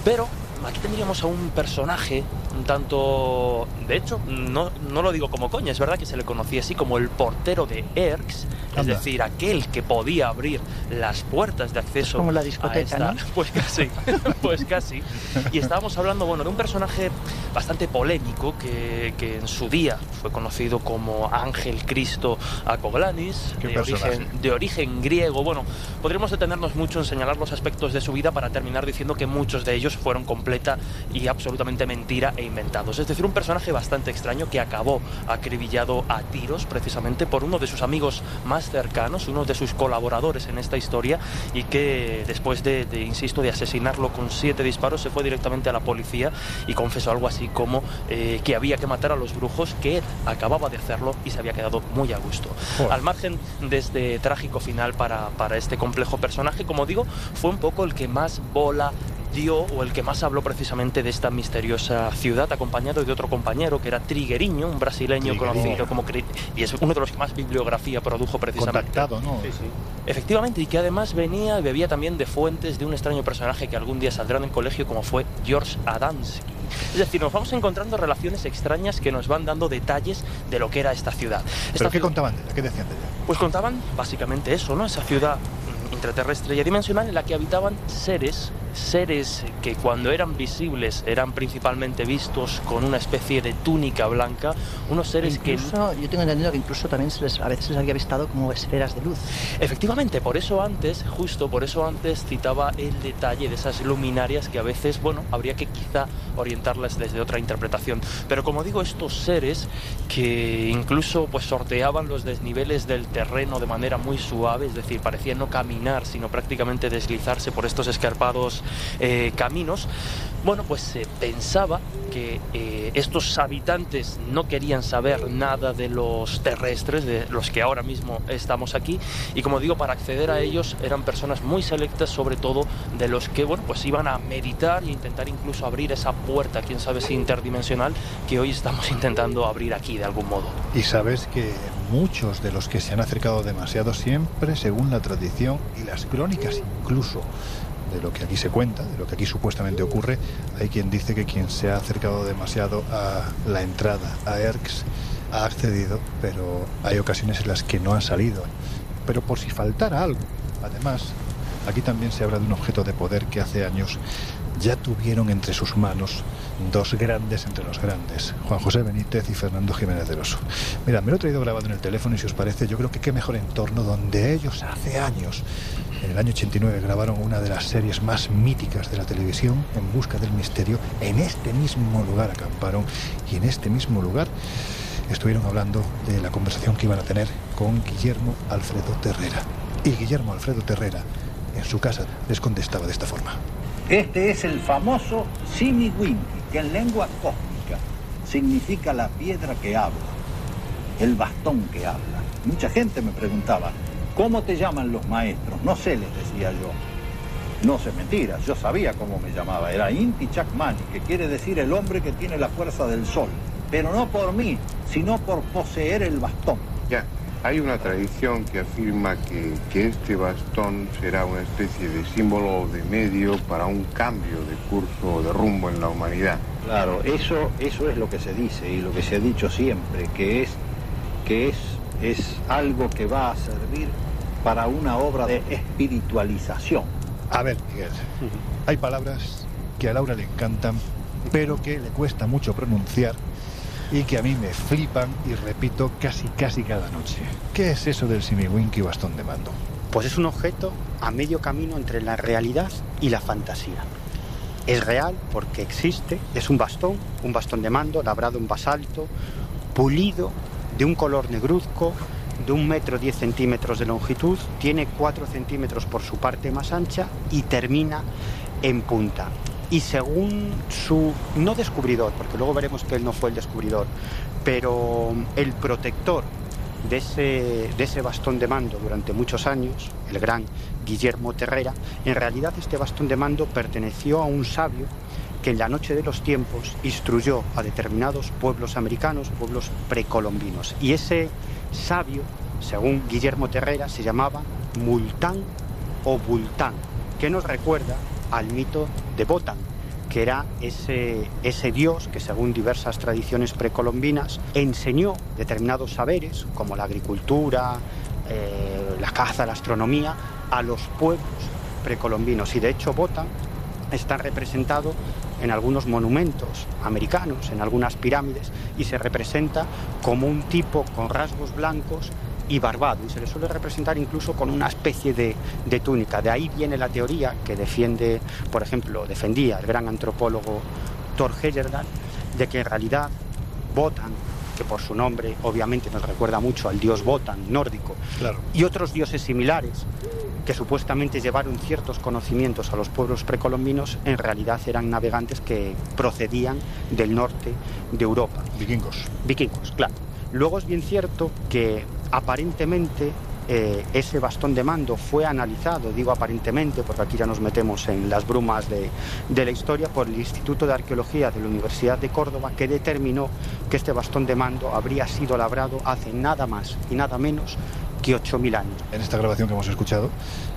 Pero aquí tendríamos a un personaje un tanto... De hecho, no, no lo digo como coña, es verdad que se le conocía así como el portero de Erx, es decir, aquel que podía abrir las puertas de acceso como la discoteca, ¿no? Pues casi, pues casi. Y estábamos hablando, bueno, de un personaje bastante polémico que, que en su día fue conocido como Ángel Cristo Acoglanis, de origen, de origen griego. Bueno, podríamos detenernos mucho en señalar los aspectos de su vida para terminar diciendo que muchos de ellos fueron completa y absolutamente mentira e inventados. Es decir, un personaje bastante extraño que acabó acribillado a tiros precisamente por uno de sus amigos más cercanos, uno de sus colaboradores en esta historia y que después de, insisto, de asesinarlo con siete disparos se fue directamente a la policía y confesó algo así como eh, que había que matar a los brujos, que acababa de hacerlo y se había quedado muy a gusto. Al margen de este trágico final para, para este complejo personaje, como digo, fue un poco el que más bola dio o el que más habló precisamente de esta misteriosa ciudad, acompañado de otro compañero que era Trigueriño, un brasileño conocido como y es uno de los que más bibliografía produjo precisamente. Contactado, ¿no? Sí, sí. Efectivamente, y que además venía y bebía también de fuentes de un extraño personaje que algún día saldrá en el colegio como fue George Adamski. Es decir, nos vamos encontrando relaciones extrañas que nos van dando detalles de lo que era esta ciudad. ¿Pero qué contaban de ella? ¿Qué decían de ella? Pues contaban básicamente eso, ¿no? Esa ciudad intraterrestre y dimensional en la que habitaban seres seres que cuando eran visibles eran principalmente vistos con una especie de túnica blanca, unos seres que... Yo tengo entendido que incluso también se les, a veces se les había visto como esferas de luz. Efectivamente, por eso antes, justo por eso antes citaba el detalle de esas luminarias que a veces, bueno, habría que quizá orientarlas desde otra interpretación. Pero como digo, estos seres que incluso pues sorteaban los desniveles del terreno de manera muy suave, es decir, parecían no caminar, sino prácticamente deslizarse por estos escarpados eh, caminos, bueno, pues se pensaba que eh, estos habitantes no querían saber nada de los terrestres, de los que ahora mismo estamos aquí, y como digo, para acceder a ellos eran personas muy selectas, sobre todo de los que, bueno, pues iban a meditar e intentar incluso abrir esa puerta, quién sabe si interdimensional, que hoy estamos intentando abrir aquí de algún modo. Y sabes que muchos de los que se han acercado demasiado siempre, según la tradición y las crónicas incluso, de lo que aquí se cuenta, de lo que aquí supuestamente ocurre, hay quien dice que quien se ha acercado demasiado a la entrada a ERX ha accedido, pero hay ocasiones en las que no han salido. Pero por si faltara algo, además, aquí también se habla de un objeto de poder que hace años ya tuvieron entre sus manos dos grandes entre los grandes, Juan José Benítez y Fernando Jiménez del Oso. Mira, me lo he traído grabado en el teléfono y si os parece, yo creo que qué mejor entorno donde ellos hace años en el año 89 grabaron una de las series más míticas de la televisión, En Busca del Misterio. En este mismo lugar acamparon y en este mismo lugar estuvieron hablando de la conversación que iban a tener con Guillermo Alfredo Terrera. Y Guillermo Alfredo Terrera, en su casa, les contestaba de esta forma. Este es el famoso Simiwinki, que en lengua cósmica significa la piedra que habla, el bastón que habla. Mucha gente me preguntaba, ¿Cómo te llaman los maestros? No sé, les decía yo. No sé mentiras, yo sabía cómo me llamaba. Era Inti Chakmani, que quiere decir el hombre que tiene la fuerza del sol. Pero no por mí, sino por poseer el bastón. Ya, hay una tradición que afirma que, que este bastón será una especie de símbolo de medio para un cambio de curso de rumbo en la humanidad. Claro, eso, eso es lo que se dice y lo que se ha dicho siempre, que es, que es es algo que va a servir para una obra de espiritualización. A ver, Miguel, hay palabras que a Laura le encantan, pero que le cuesta mucho pronunciar y que a mí me flipan y repito casi casi cada noche. ¿Qué es eso del simiwinky bastón de mando? Pues es un objeto a medio camino entre la realidad y la fantasía. Es real porque existe, es un bastón, un bastón de mando labrado en basalto, pulido de un color negruzco, de un metro diez centímetros de longitud, tiene cuatro centímetros por su parte más ancha y termina en punta. Y según su, no descubridor, porque luego veremos que él no fue el descubridor, pero el protector de ese, de ese bastón de mando durante muchos años, el gran Guillermo Terrera, en realidad este bastón de mando perteneció a un sabio que en la noche de los tiempos instruyó a determinados pueblos americanos, pueblos precolombinos. Y ese sabio, según Guillermo Terrera, se llamaba Multán o Bultán, que nos recuerda al mito de Botan, que era ese, ese dios que según diversas tradiciones precolombinas enseñó determinados saberes como la agricultura, eh, la caza, la astronomía a los pueblos precolombinos. Y de hecho Botan está representado en algunos monumentos americanos, en algunas pirámides, y se representa como un tipo con rasgos blancos y barbado, y se le suele representar incluso con una especie de, de, túnica. De ahí viene la teoría que defiende, por ejemplo, defendía el gran antropólogo Thor Heyerdahl, de que en realidad Botan, que por su nombre obviamente nos recuerda mucho al dios Botan nórdico, Claro. y otros dioses similares, que supuestamente llevaron ciertos conocimientos a los pueblos precolombinos, en realidad eran navegantes que procedían del norte de Europa. Vikingos. Vikingos, claro. Luego es bien cierto que aparentemente eh, ese bastón de mando fue analizado, digo aparentemente, porque aquí ya nos metemos en las brumas de, de la historia, por el Instituto de Arqueología de la Universidad de Córdoba, que determinó que este bastón de mando habría sido labrado hace nada más y nada menos que 8.000 años. En esta grabación que hemos escuchado,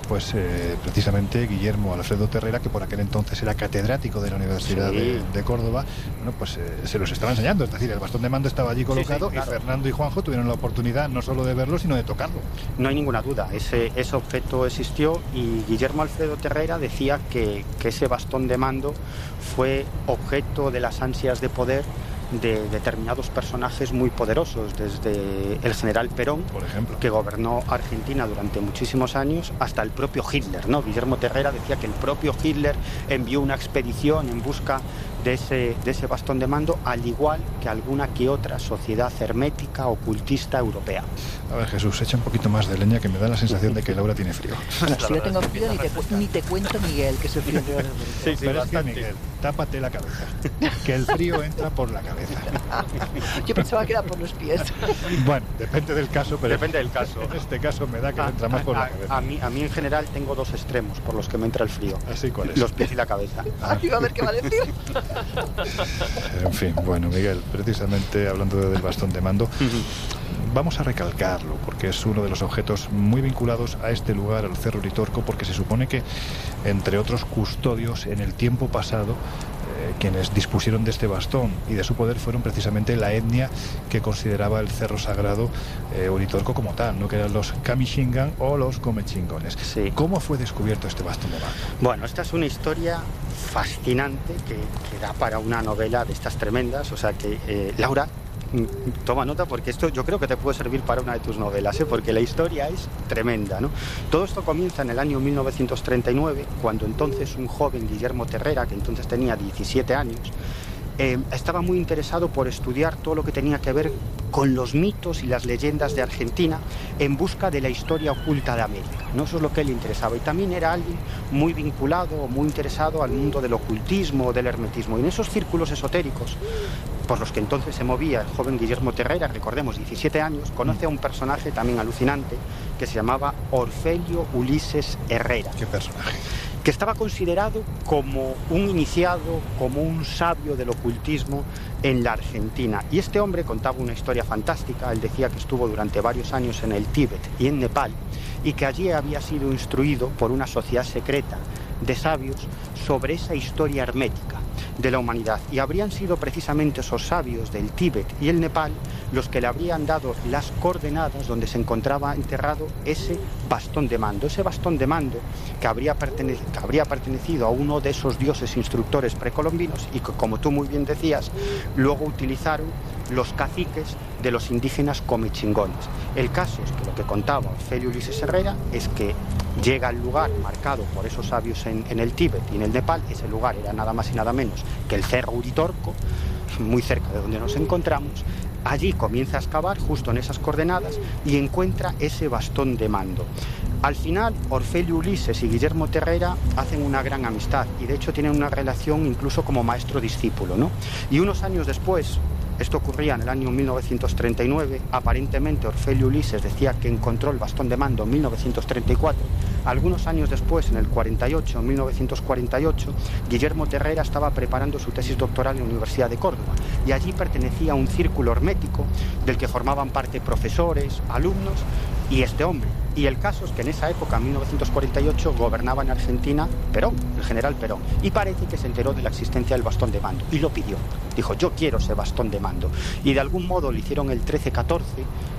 pues eh, precisamente Guillermo Alfredo Terrera, que por aquel entonces era catedrático de la Universidad Sí. de, de Córdoba, bueno, pues eh, se los estaba enseñando. Es decir, el bastón de mando estaba allí colocado claro. y Fernando y Juanjo tuvieron la oportunidad no solo de verlo, sino de tocarlo. No hay ninguna duda, ese, ese objeto existió y Guillermo Alfredo Terrera decía que, que ese bastón de mando fue objeto de las ansias de poder de determinados personajes muy poderosos, desde el general Perón, por ejemplo, que gobernó Argentina durante muchísimos años, hasta el propio Hitler. ¿no? Guillermo Terrera decía que el propio Hitler envió una expedición en busca de ese, de ese bastón de mando, al igual que alguna que otra sociedad hermética, ocultista europea. A ver, Jesús, echa un poquito más de leña que me da la sensación de que Laura tiene frío. Si yo tengo frío, ni te, ni te cuento, Miguel, que se frío. Pero es que, Miguel, tápate la cabeza, que el frío entra por la cabeza. Yo pensaba que era por los pies. Bueno, depende del caso, pero Depende del caso. En este caso me da que A, le entra más por a- la cabeza. a mí, a mí en general tengo dos extremos por los que me entra el frío. ¿Así cuáles? Los pies y la cabeza. Ay, a ver qué va a decir. En fin, bueno, Miguel, precisamente hablando del bastón de mando, vamos a recalcarlo porque es uno de los objetos muy vinculados a este lugar, al Cerro Uritorco, porque se supone que, entre otros custodios, en el tiempo pasado, quienes dispusieron de este bastón y de su poder fueron precisamente la etnia que consideraba el cerro sagrado eh, Uritorco como tal, ¿no? que eran los Kamishingan o los Comechingones. ¿Cómo fue descubierto este bastón de mando? Bueno, esta es una historia fascinante que, que da para una novela de estas tremendas. O sea que, eh, Laura, toma nota porque esto yo creo que te puede servir para una de tus novelas, ¿eh? porque la historia es tremenda. ¿no? Todo esto comienza en el año 1939, cuando entonces un joven Guillermo Terrera, que entonces tenía 17 años, eh, estaba muy interesado por estudiar todo lo que tenía que ver con los mitos y las leyendas de Argentina en busca de la historia oculta de América. ¿no? Eso es lo que le interesaba. Y también era alguien muy vinculado, muy interesado al mundo del ocultismo, del hermetismo. Y en esos círculos esotéricos, por los que entonces se movía el joven Guillermo Terrera, recordemos, 17 años, conoce a un personaje también alucinante que se llamaba Orfelio Ulises Herrera. ¿Qué personaje? Que estaba considerado como un iniciado, como un sabio del ocultismo en la Argentina. Y este hombre contaba una historia fantástica. Él decía que estuvo durante varios años en el Tíbet y en Nepal y que allí había sido instruido por una sociedad secreta de sabios sobre esa historia hermética de la humanidad. Y habrían sido precisamente esos sabios del Tíbet y el Nepal los que le habrían dado las coordenadas donde se encontraba enterrado ese bastón de mando. Ese bastón de mando que habría, pertenecido a uno de esos dioses instructores precolombinos y que, como tú muy bien decías, luego utilizaron los caciques de los indígenas comechingones. El caso es que lo que contaba Orfelio Ulises Herrera es que llega al lugar marcado por esos sabios en el Tíbet y en el Nepal. Ese lugar era nada más y nada menos que el Cerro Uritorco, muy cerca de donde nos encontramos. Allí comienza a excavar justo en esas coordenadas y encuentra ese bastón de mando. Al final, Orfelio Ulises y Guillermo Terrera hacen una gran amistad y de hecho tienen una relación incluso como maestro-discípulo. ¿no? Y unos años después, Esto ocurría en el año 1939. Aparentemente Orfelio Ulises decía que encontró el bastón de mando en 1934. Algunos años después, en el 48, 1948, Guillermo Terrera estaba preparando su tesis doctoral en la Universidad de Córdoba y allí pertenecía a un círculo hermético del que formaban parte profesores, alumnos y este hombre. Y el caso es que en esa época, en 1948, gobernaba en Argentina Perón, el general Perón, y parece que se enteró de la existencia del bastón de mando y lo pidió. Dijo, yo quiero ese bastón de mando. Y de algún modo le hicieron el 13-14,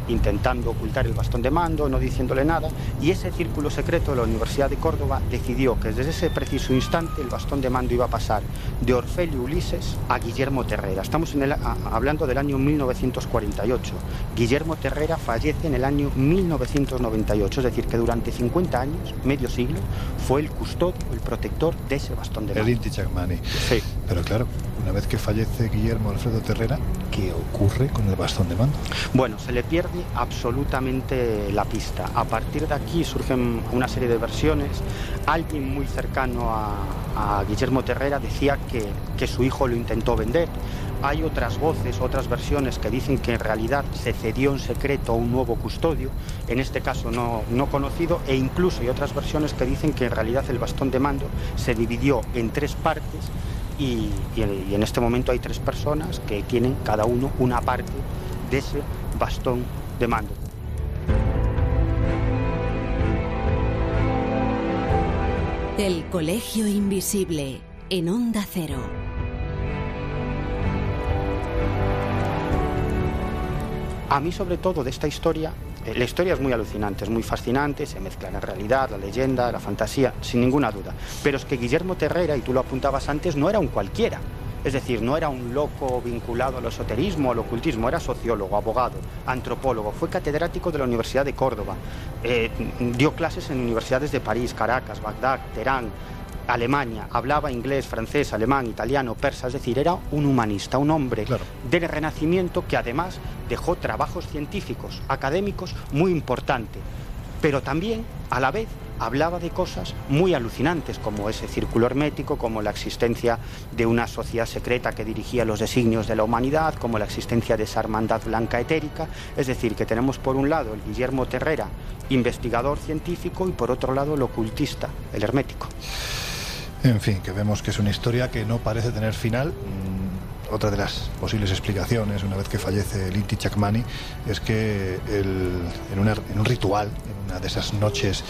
intentando ocultar el bastón de mando, no diciéndole nada, y ese círculo secreto de la Universidad de Córdoba decidió que desde ese preciso instante el bastón de mando iba a pasar de Orfelio Ulises a Guillermo Terrera. Estamos en el, hablando del año 1948. Guillermo Terrera fallece en el año 1998, es decir, que durante 50 años, medio siglo, fue el custodio, el protector de ese bastón de mando. El Inti. Sí. Pero claro, una vez que fallece Guillermo Alfredo Terrera, ¿qué ocurre con el bastón de mando? Bueno, se le pierde absolutamente la pista. A partir de aquí surgen una serie de versiones. Alguien muy cercano a, Guillermo Terrera decía que, que su hijo lo intentó vender. Hay otras voces, otras versiones que dicen que en realidad se cedió en secreto a un nuevo custodio, en este caso no, no conocido, e incluso hay otras versiones que dicen que en realidad el bastón de mando se dividió en tres partes y, en este momento hay tres personas que tienen cada uno una parte de ese bastón de mando. El Colegio Invisible en Onda Cero. A mí sobre todo de esta historia la historia es muy alucinante, es muy fascinante, se mezcla la realidad, la leyenda, la fantasía, sin ninguna duda. Pero es que Guillermo Terrera, y tú lo apuntabas antes, no era un cualquiera. Es decir, no era un loco vinculado al esoterismo, al ocultismo, era sociólogo, abogado, antropólogo, fue catedrático de la Universidad de Córdoba, eh, dio clases en universidades de París, Caracas, Bagdad, Teherán, Alemania, hablaba inglés, francés, alemán, italiano, persa, es decir, era un humanista, un hombre del Renacimiento que además dejó trabajos científicos, académicos muy importantes, pero también, a la vez, hablaba de cosas muy alucinantes, como ese círculo hermético, como la existencia de una sociedad secreta que dirigía los designios de la humanidad, como la existencia de esa hermandad blanca etérica. Es decir, que tenemos por un lado el Guillermo Terrera, investigador científico, y por otro lado el ocultista, el hermético. En fin, que vemos que es una historia que no parece tener final. Mm, otra de las posibles explicaciones, una vez que fallece el Inti Chakmani, es que en, un ritual, en una de esas noches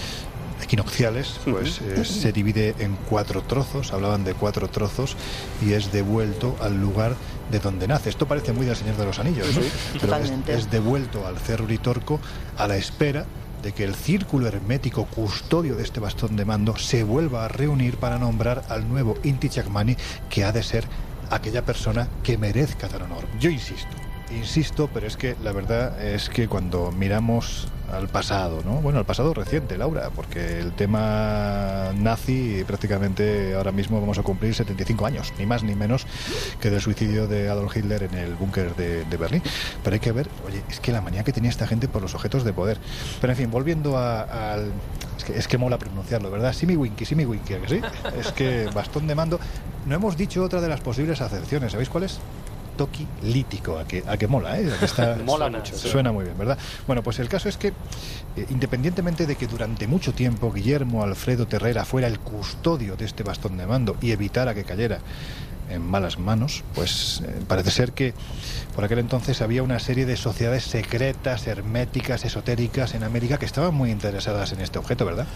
equinocciales, pues eh, se divide en cuatro trozos, hablaban de cuatro trozos, y es devuelto al lugar de donde nace. Esto parece muy del Señor de los Anillos, ¿no? Pero es, es, devuelto al Cerro Uritorco a la espera de que el círculo hermético custodio de este bastón de mando se vuelva a reunir para nombrar al nuevo Inti Chakmani, que ha de ser aquella persona que merezca tal honor. Yo insisto, insisto, pero es que la verdad es que cuando miramos al pasado, ¿no? Bueno, al pasado reciente, Laura, porque el tema nazi prácticamente ahora mismo vamos a cumplir 75 años, ni más ni menos que del suicidio de Adolf Hitler en el búnker de, Berlín. Pero hay que ver, oye, es que la manía que tenía esta gente por los objetos de poder. Pero en fin, volviendo al... Es que, es que mola pronunciarlo, ¿verdad? Simi Winky, Simi Winky, ¿que sí? Es que bastón de mando. No hemos dicho otra de las posibles acepciones, ¿sabéis cuál es? Toki lítico, a que, a que mola, ¿eh? mola mucho. Suena muy bien, ¿verdad? Bueno, pues el caso es que, eh, independientemente de que durante mucho tiempo Guillermo Alfredo Terrera fuera el custodio de este bastón de mando y evitara que cayera en malas manos, pues eh, parece ser que por aquel entonces había una serie de sociedades secretas, herméticas, esotéricas en América que estaban muy interesadas en este objeto, ¿verdad?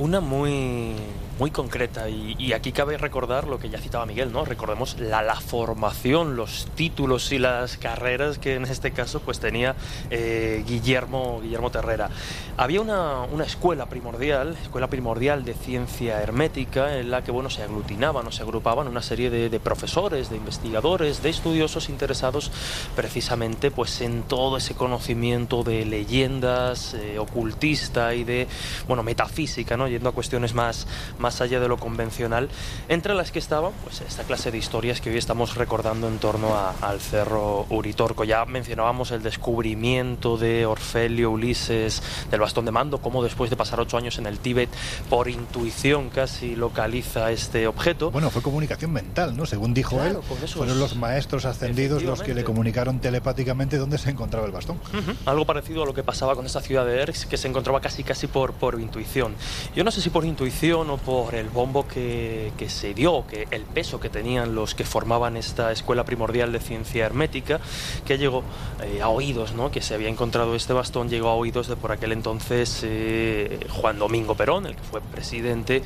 Una muy, muy concreta y, aquí cabe recordar lo que ya citaba Miguel, ¿no? Recordemos la, la formación, los títulos y las carreras que en este caso pues tenía eh, Guillermo, Guillermo Terrera. Había una, una, escuela primordial, escuela primordial de ciencia hermética en la que bueno se aglutinaban o se agrupaban una serie de, profesores, de investigadores, de estudiosos interesados precisamente pues en todo ese conocimiento de leyendas, eh, ocultista y de bueno metafísica, ¿no? Yendo a cuestiones más, más allá de lo convencional, entre las que estaba pues, esta clase de historias que hoy estamos recordando en torno al cerro Uritorco. Ya mencionábamos el descubrimiento de Orfelio Ulises del bastón de mando, cómo después de pasar ocho años en el Tíbet, por intuición casi localiza este objeto. Bueno, fue comunicación mental, ¿no? Según dijo él, fueron los maestros ascendidos los que le comunicaron telepáticamente dónde se encontraba el bastón. Algo parecido a lo que pasaba con esta ciudad de Erx, que se encontraba casi casi por, por intuición. Yo no sé si por intuición o por el bombo que, que se dio, que el peso que tenían los que formaban esta escuela primordial de ciencia hermética, que llegó eh, a oídos, ¿no? que se había encontrado este bastón, llegó a oídos de por aquel entonces eh, Juan Domingo Perón, el que fue presidente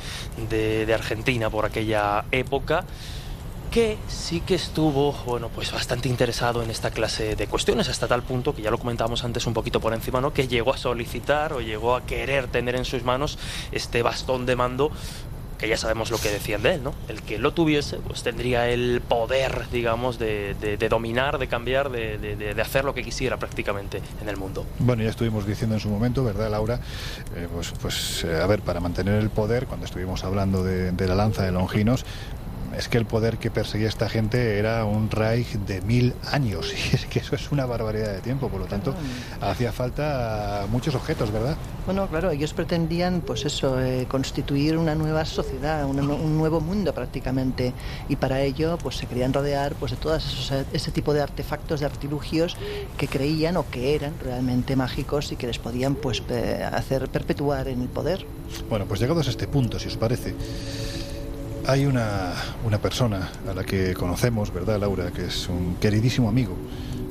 de, de Argentina por aquella época que sí que estuvo, bueno, pues bastante interesado en esta clase de cuestiones, hasta tal punto que ya lo comentábamos antes un poquito por encima, ¿no? Que llegó a solicitar o llegó a querer tener en sus manos este bastón de mando que ya sabemos lo que decían de él, ¿no? El que lo tuviese, pues tendría el poder, digamos, de, dominar, de cambiar, de, hacer lo que quisiera prácticamente en el mundo. Bueno, ya estuvimos diciendo en su momento, ¿verdad, Laura? Eh, pues, pues eh, a ver, para mantener el poder, cuando estuvimos hablando de, la lanza de Longinos, es que el poder que perseguía esta gente era un Reich de mil años y es que eso es una barbaridad de tiempo, por lo tanto hacía falta muchos objetos, ¿verdad? Bueno, claro, ellos pretendían pues eso, eh, constituir una nueva sociedad, un nuevo mundo prácticamente y para ello pues se querían rodear pues de todas ese tipo de artefactos, de artilugios que creían o que eran realmente mágicos y que les podían pues hacer perpetuar en el poder. Bueno, pues llegados a este punto, si os parece, hay una, una persona a la que conocemos, ¿verdad, Laura? Que es un queridísimo amigo,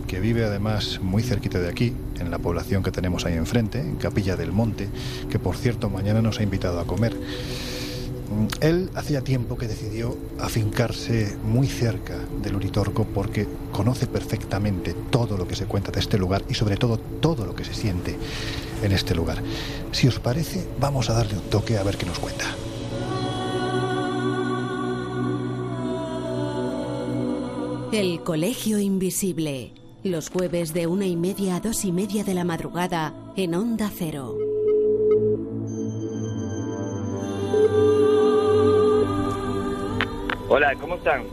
que vive además muy cerquita de aquí, en la población que tenemos ahí enfrente, en Capilla del Monte, que por cierto mañana nos ha invitado a comer. Mm, él hacía tiempo que decidió afincarse muy cerca del Uritorco porque conoce perfectamente todo lo que se cuenta de este lugar y sobre todo todo lo que se siente en este lugar. Si os parece, vamos a darle un toque a ver qué nos cuenta. El Colegio Invisible. Los jueves de una y media a dos y media de la madrugada en Onda Cero. Hola, ¿cómo están?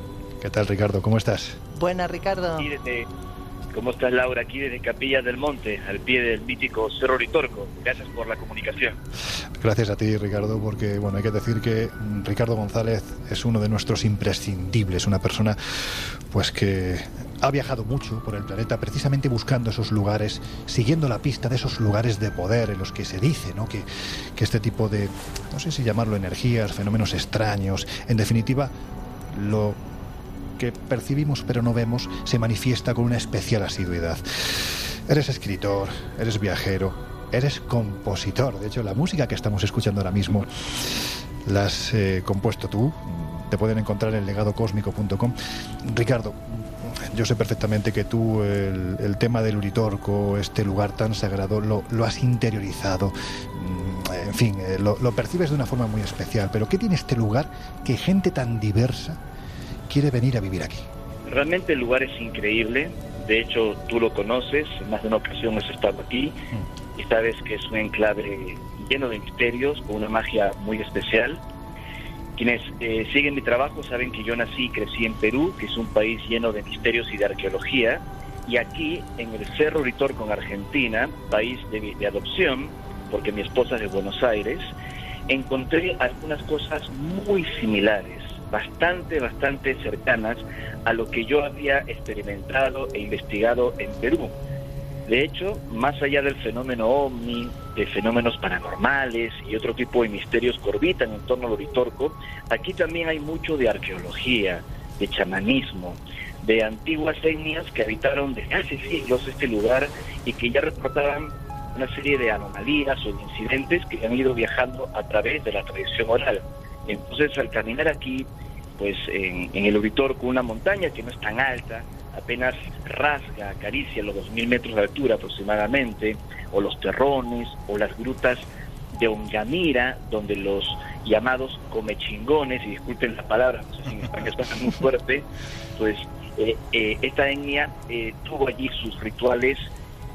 ¿Qué tal, Ricardo? ¿Cómo estás? Buena, Ricardo. ¿Cómo estás, Laura? Aquí desde Capilla del Monte, al pie del mítico Cerro Ritorco. Gracias por la comunicación. Gracias a ti, Ricardo, porque bueno, hay que decir que Ricardo González es uno de nuestros imprescindibles, una persona pues que ha viajado mucho por el planeta precisamente buscando esos lugares, siguiendo la pista de esos lugares de poder en los que se dice ¿no? que, que este tipo de, no sé si llamarlo energías, fenómenos extraños, en definitiva, lo que percibimos pero no vemos se manifiesta con una especial asiduidad. Eres escritor, eres viajero, eres compositor. De hecho, la música que estamos escuchando ahora mismo la has eh, compuesto tú. Te pueden encontrar en legadocosmico.com. Ricardo, yo sé perfectamente que tú el, tema del Uritorco, este lugar tan sagrado, lo, has interiorizado. Mm, en fin, eh, lo, lo percibes de una forma muy especial. Pero ¿qué tiene este lugar que gente tan diversa quiere venir a vivir aquí. Realmente el lugar es increíble. De hecho, tú lo conoces, en más de una ocasión has estado aquí mm. y sabes que es un enclave lleno de misterios, con una magia muy especial. Quienes eh, siguen mi trabajo saben que yo nací y crecí en Perú, que es un país lleno de misterios y de arqueología. Y aquí, en el Cerro Ritorco, en Argentina, país de, de adopción, porque mi esposa es de Buenos Aires, encontré algunas cosas muy similares bastante, bastante cercanas a lo que yo había experimentado e investigado en Perú. De hecho, más allá del fenómeno ovni, de fenómenos paranormales y otro tipo de misterios que orbitan en torno al Oritorco, aquí también hay mucho de arqueología, de chamanismo, de antiguas etnias que habitaron desde hace siglos este lugar y que ya reportaban una serie de anomalías o de incidentes que han ido viajando a través de la tradición oral. Entonces, al caminar aquí, pues en, el Uritorco, una montaña que no es tan alta, apenas rasga, acaricia los 2.000 metros de altura aproximadamente, o los terrones, o las grutas de Ongamira, donde los llamados comechingones, y disculpen la palabra, no sé si en español está muy fuerte, pues eh, eh, esta etnia eh, tuvo allí sus rituales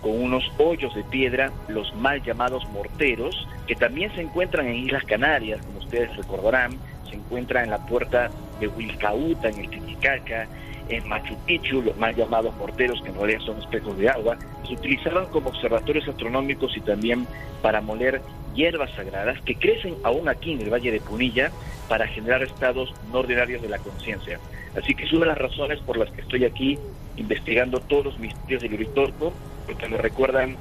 con unos hoyos de piedra, los mal llamados morteros, que también se encuentran en Islas Canarias, como ustedes recordarán, se encuentra en la puerta de Huilcauta, en el Titicaca, en Machu Picchu, los mal llamados morteros, que en realidad son espejos de agua, se utilizaban como observatorios astronómicos y también para moler hierbas sagradas que crecen aún aquí en el Valle de Punilla para generar estados no ordinarios de la conciencia. Así que es una de las razones por las que estoy aquí investigando todos los misterios del Uritorco, porque me recuerdan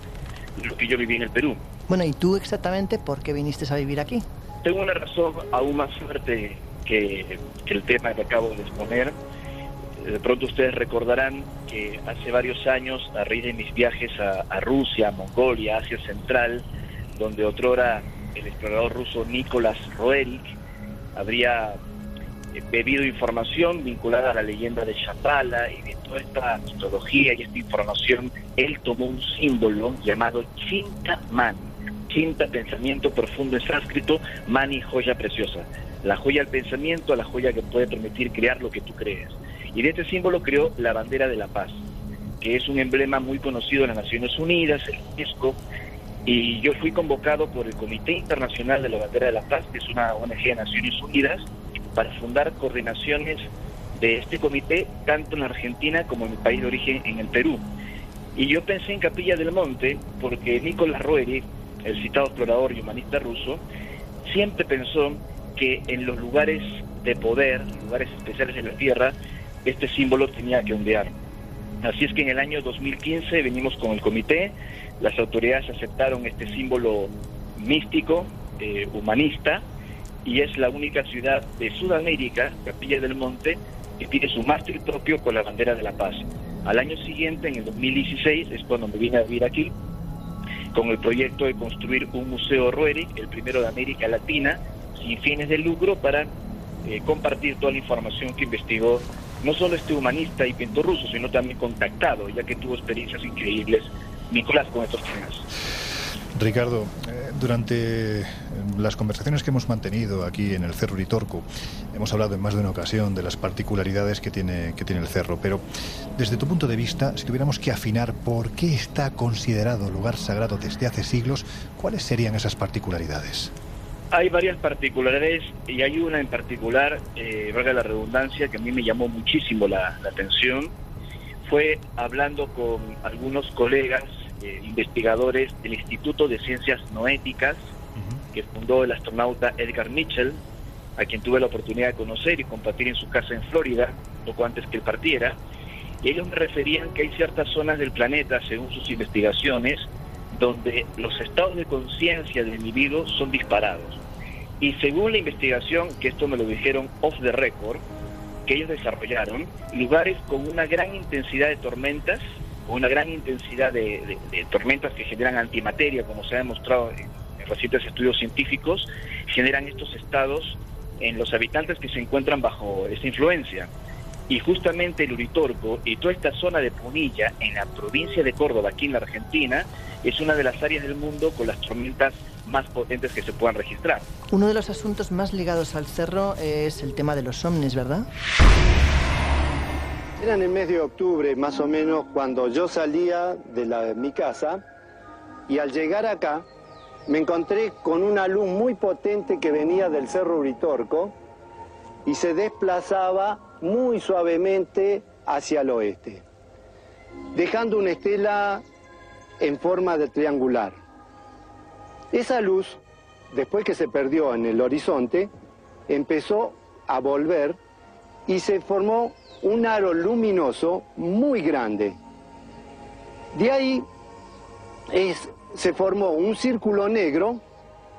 lo que yo viví en el Perú. Bueno, ¿y tú exactamente por qué viniste a vivir aquí? Tengo una razón aún más fuerte que, el tema que acabo de exponer. De pronto ustedes recordarán que hace varios años, a raíz de mis viajes a, a Rusia, a Mongolia, Asia Central, donde otrora el explorador ruso Nicolás Roerich habría bebido información vinculada a la leyenda de Chapala y de toda esta mitología y esta información, él tomó un símbolo llamado Chinta Mani. Chinta, pensamiento profundo en sánscrito, Mani, joya preciosa. La joya del pensamiento, la joya que puede permitir crear lo que tú crees. Y de este símbolo creó la bandera de la paz, que es un emblema muy conocido en las Naciones Unidas, el UNESCO, y yo fui convocado por el Comité Internacional de la Bandera de la Paz, que es una ONG de Naciones Unidas, para fundar coordinaciones de este comité, tanto en Argentina como en mi país de origen, en el Perú. Y yo pensé en Capilla del Monte porque Nicolás Roeri, el citado explorador y humanista ruso, siempre pensó que en los lugares de poder, lugares especiales en la Tierra, este símbolo tenía que ondear. Así es que en el año 2015 venimos con el comité, las autoridades aceptaron este símbolo místico, eh, humanista, y es la única ciudad de Sudamérica, Capilla del Monte, que tiene su mástil propio con la bandera de la paz. Al año siguiente, en el 2016, es cuando me vine a vivir aquí, con el proyecto de construir un museo Roerich, el primero de América Latina, sin fines de lucro, para eh, compartir toda la información que investigó no solo este humanista y pintor ruso, sino también contactado, ya que tuvo experiencias increíbles Nicolás con estos temas. Ricardo, eh, durante eh, las conversaciones que hemos mantenido aquí en el Cerro Uritorco, hemos hablado en más de una ocasión de las particularidades que tiene, que tiene el cerro, pero desde tu punto de vista, si tuviéramos que afinar por qué está considerado lugar sagrado desde hace siglos, ¿cuáles serían esas particularidades? Hay varias particularidades y hay una en particular, eh, valga la redundancia, que a mí me llamó muchísimo la atención. Fue hablando con algunos colegas eh, investigadores del Instituto de Ciencias Noéticas, que fundó el astronauta Edgar Mitchell, a quien tuve la oportunidad de conocer y compartir en su casa en Florida, poco antes que él partiera. Y ellos me referían que hay ciertas zonas del planeta, según sus investigaciones, donde los estados de conciencia del individuo son disparados. Y según la investigación, que esto me lo dijeron off the record, que ellos desarrollaron, lugares con una gran intensidad de tormentas una gran intensidad de, tormentas que generan antimateria, como se ha demostrado en, recientes estudios científicos, generan estos estados en los habitantes que se encuentran bajo esa influencia. Y justamente el Uritorco y toda esta zona de Punilla, en la provincia de Córdoba, aquí en la Argentina, es una de las áreas del mundo con las tormentas más potentes que se puedan registrar. Uno de los asuntos más ligados al cerro es el tema de los ovnis, ¿verdad? Era en el mes de octubre, más o menos, cuando yo salía de, mi casa y al llegar acá me encontré con una luz muy potente que venía del Cerro Uritorco y se desplazaba muy suavemente hacia el oeste, dejando una estela en forma de triangular. Esa luz, después que se perdió en el horizonte, empezó a volver y se formó un aro luminoso muy grande. De ahí se formó un círculo negro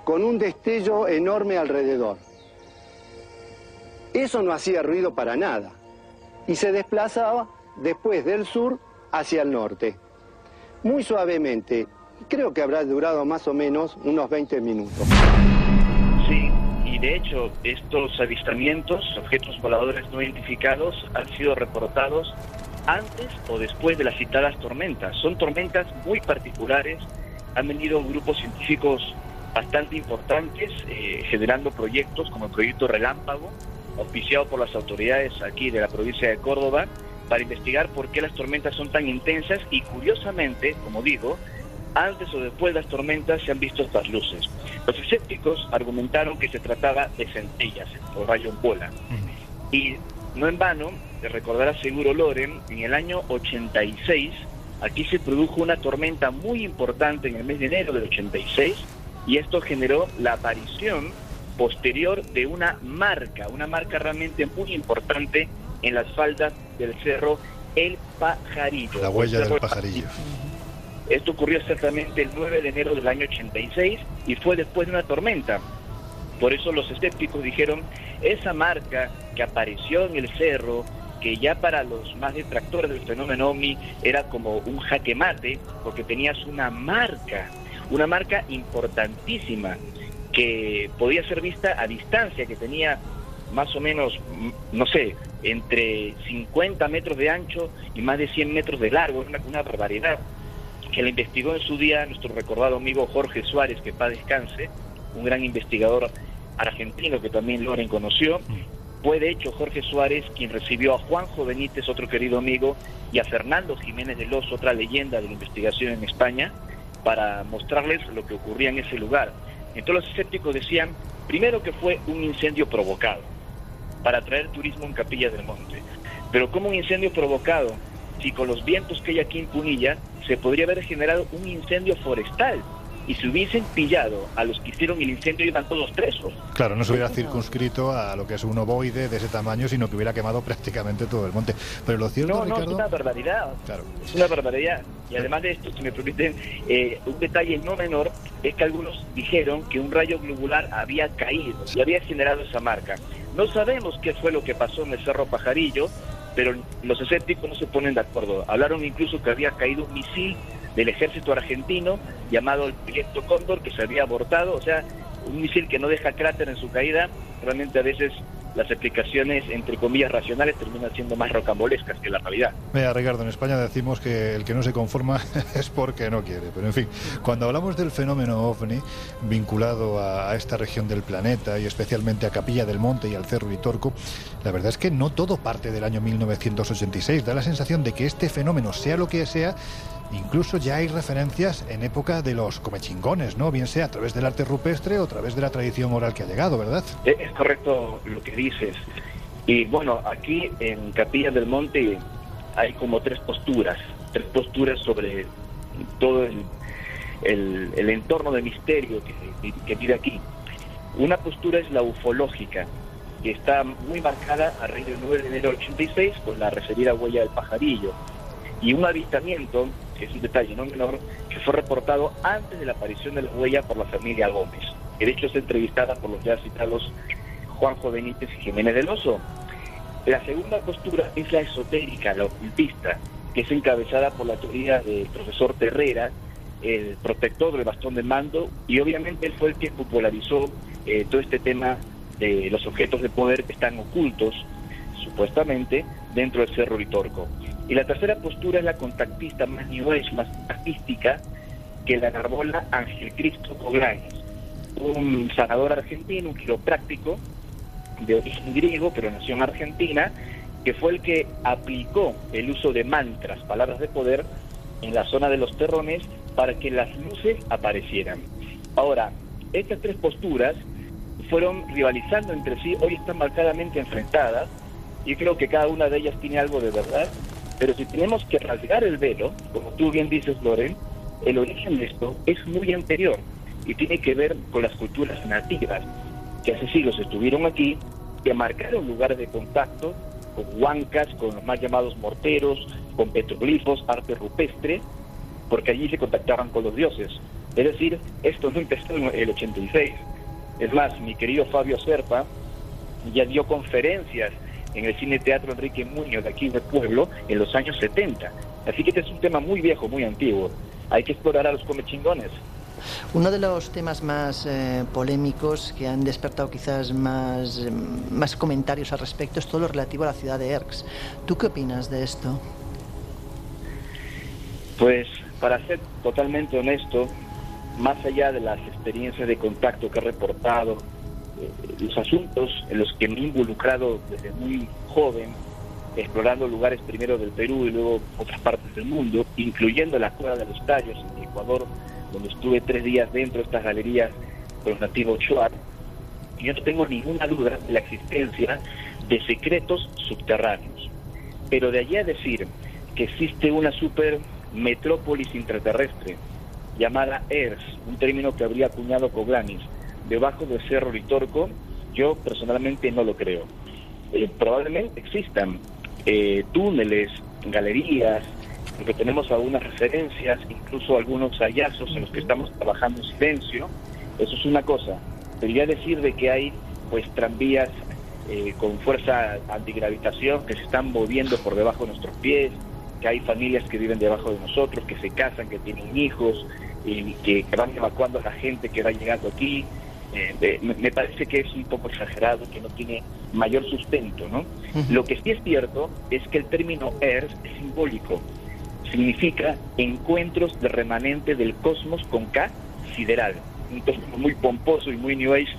con un destello enorme alrededor. Eso no hacía ruido para nada y se desplazaba después del sur hacia el norte, muy suavemente. Creo que habrá durado más o menos unos 20 minutos. De hecho estos avistamientos, objetos voladores no identificados, han sido reportados antes o después de las citadas tormentas. Son tormentas muy particulares, han venido grupos científicos bastante importantes eh, generando proyectos como el proyecto Relámpago, auspiciado por las autoridades aquí de la provincia de Córdoba, para investigar por qué las tormentas son tan intensas y curiosamente, como digo, antes o después de las tormentas se han visto estas luces. Los escépticos argumentaron que se trataba de centellas o rayo en bola. Y no en vano, te recordará seguro Loren, en el año 86 aquí se produjo una tormenta muy importante en el mes de enero del 86 y esto generó la aparición posterior de una marca, una marca realmente muy importante en las faldas del cerro El Pajarillo. La huella del pajarillo. Esto ocurrió exactamente el 9 de enero del año 86 y fue después de una tormenta. Por eso los escépticos dijeron, esa marca que apareció en el cerro, que ya para los más detractores del fenómeno OVNI era como un jaque mate, porque tenías una marca, una marca importantísima, que podía ser vista a distancia, que tenía más o menos, no sé, entre 50 metros de ancho y más de 100 metros de largo, una, una barbaridad que la investigó en su día nuestro recordado amigo Jorge Suárez, que para descanse, un gran investigador argentino que también Loren conoció. Fue de hecho Jorge Suárez quien recibió a Juanjo Benítez, otro querido amigo, y a Fernando Jiménez de Los, otra leyenda de la investigación en España, para mostrarles lo que ocurría en ese lugar. Entonces los escépticos decían, primero que fue un incendio provocado, para atraer turismo en Capilla del Monte. Pero como un incendio provocado, si con los vientos que hay aquí en Punilla se podría haber generado un incendio forestal y si hubiesen pillado a los que hicieron el incendio iban todos presos. Claro, no se hubiera circunscrito a lo que es un ovoide de ese tamaño, sino que hubiera quemado prácticamente todo el monte. Pero lo cierto, no, Ricardo... no, es una barbaridad. Claro. Es una barbaridad. Y además de esto, si me permiten, eh, un detalle no menor es que algunos dijeron que un rayo globular había caído y había generado esa marca. No sabemos qué fue lo que pasó en el Cerro Pajarillo, pero los escépticos no se ponen de acuerdo. Hablaron incluso que había caído un misil del ejército argentino llamado el proyecto Cóndor que se había abortado, o sea, un misil que no deja cráter en su caída, realmente a veces las explicaciones, entre comillas, racionales terminan siendo más rocambolescas que la realidad. Mira, Ricardo, en España decimos que el que no se conforma es porque no quiere. Pero en fin, cuando hablamos del fenómeno ovni vinculado a, a esta región del planeta y especialmente a Capilla del Monte y al Cerro Vitorco, la verdad es que no todo parte del año 1986. Da la sensación de que este fenómeno, sea lo que sea, Incluso ya hay referencias en época de los comechingones, ¿no? Bien sea a través del arte rupestre o a través de la tradición oral que ha llegado, ¿verdad? Es correcto lo que dices. Y bueno, aquí en Capilla del Monte hay como tres posturas, tres posturas sobre todo el, el, el entorno de misterio que, que vive aquí. Una postura es la ufológica, que está muy marcada a raíz del 9 de enero del 86 con la referida huella del pajarillo. Y un avistamiento que es un detalle no menor, que fue reportado antes de la aparición de la huella por la familia Gómez, que de hecho es entrevistada por los ya citados Juanjo Benítez y Jiménez del Oso. La segunda postura es la esotérica, la ocultista, que es encabezada por la teoría del profesor Terrera, el protector del bastón de mando, y obviamente él fue el que popularizó eh, todo este tema de los objetos de poder que están ocultos, supuestamente, dentro del Cerro Vitorco. Y la tercera postura es la contactista más new más artística, que la enarbola Ángel Cristo Coglanes, un sanador argentino, un quiropráctico de origen griego, pero nació en Argentina, que fue el que aplicó el uso de mantras, palabras de poder, en la zona de los terrones para que las luces aparecieran. Ahora, estas tres posturas fueron rivalizando entre sí, hoy están marcadamente enfrentadas, y creo que cada una de ellas tiene algo de verdad, pero si tenemos que rasgar el velo, como tú bien dices, Loren, el origen de esto es muy anterior y tiene que ver con las culturas nativas que hace siglos estuvieron aquí, que marcaron lugares de contacto con huancas, con los más llamados morteros, con petroglifos, arte rupestre, porque allí se contactaban con los dioses. Es decir, esto no empezó en el 86. Es más, mi querido Fabio Serpa ya dio conferencias en el Cine Teatro Enrique Muñoz de aquí del pueblo en los años 70. Así que este es un tema muy viejo, muy antiguo. Hay que explorar a los comechingones. Uno de los temas más eh, polémicos que han despertado quizás más, eh, más comentarios al respecto es todo lo relativo a la ciudad de Erx. ¿Tú qué opinas de esto? Pues para ser totalmente honesto, más allá de las experiencias de contacto que he reportado, los asuntos en los que me he involucrado desde muy joven explorando lugares primero del Perú y luego otras partes del mundo, incluyendo la Cueva de los Tallos en Ecuador, donde estuve tres días dentro de estas galerías con los nativos Shuar, y yo no tengo ninguna duda de la existencia de secretos subterráneos. Pero de allí a decir que existe una super metrópolis intraterrestre llamada ERS, un término que habría acuñado Coglanis, debajo del Cerro Litorco, yo personalmente no lo creo. Eh, probablemente existan eh, túneles, galerías, porque tenemos algunas referencias, incluso algunos hallazgos en los que estamos trabajando en silencio. Eso es una cosa. Debería decir de que hay pues tranvías eh, con fuerza antigravitación que se están moviendo por debajo de nuestros pies, que hay familias que viven debajo de nosotros, que se casan, que tienen hijos, y que, que van evacuando a la gente que va llegando aquí. Eh, me parece que es un poco exagerado, que no tiene mayor sustento. ¿no? Lo que sí es cierto es que el término ERS es simbólico. Significa encuentros de remanente del cosmos con K sideral. Un término muy pomposo y muy New Age,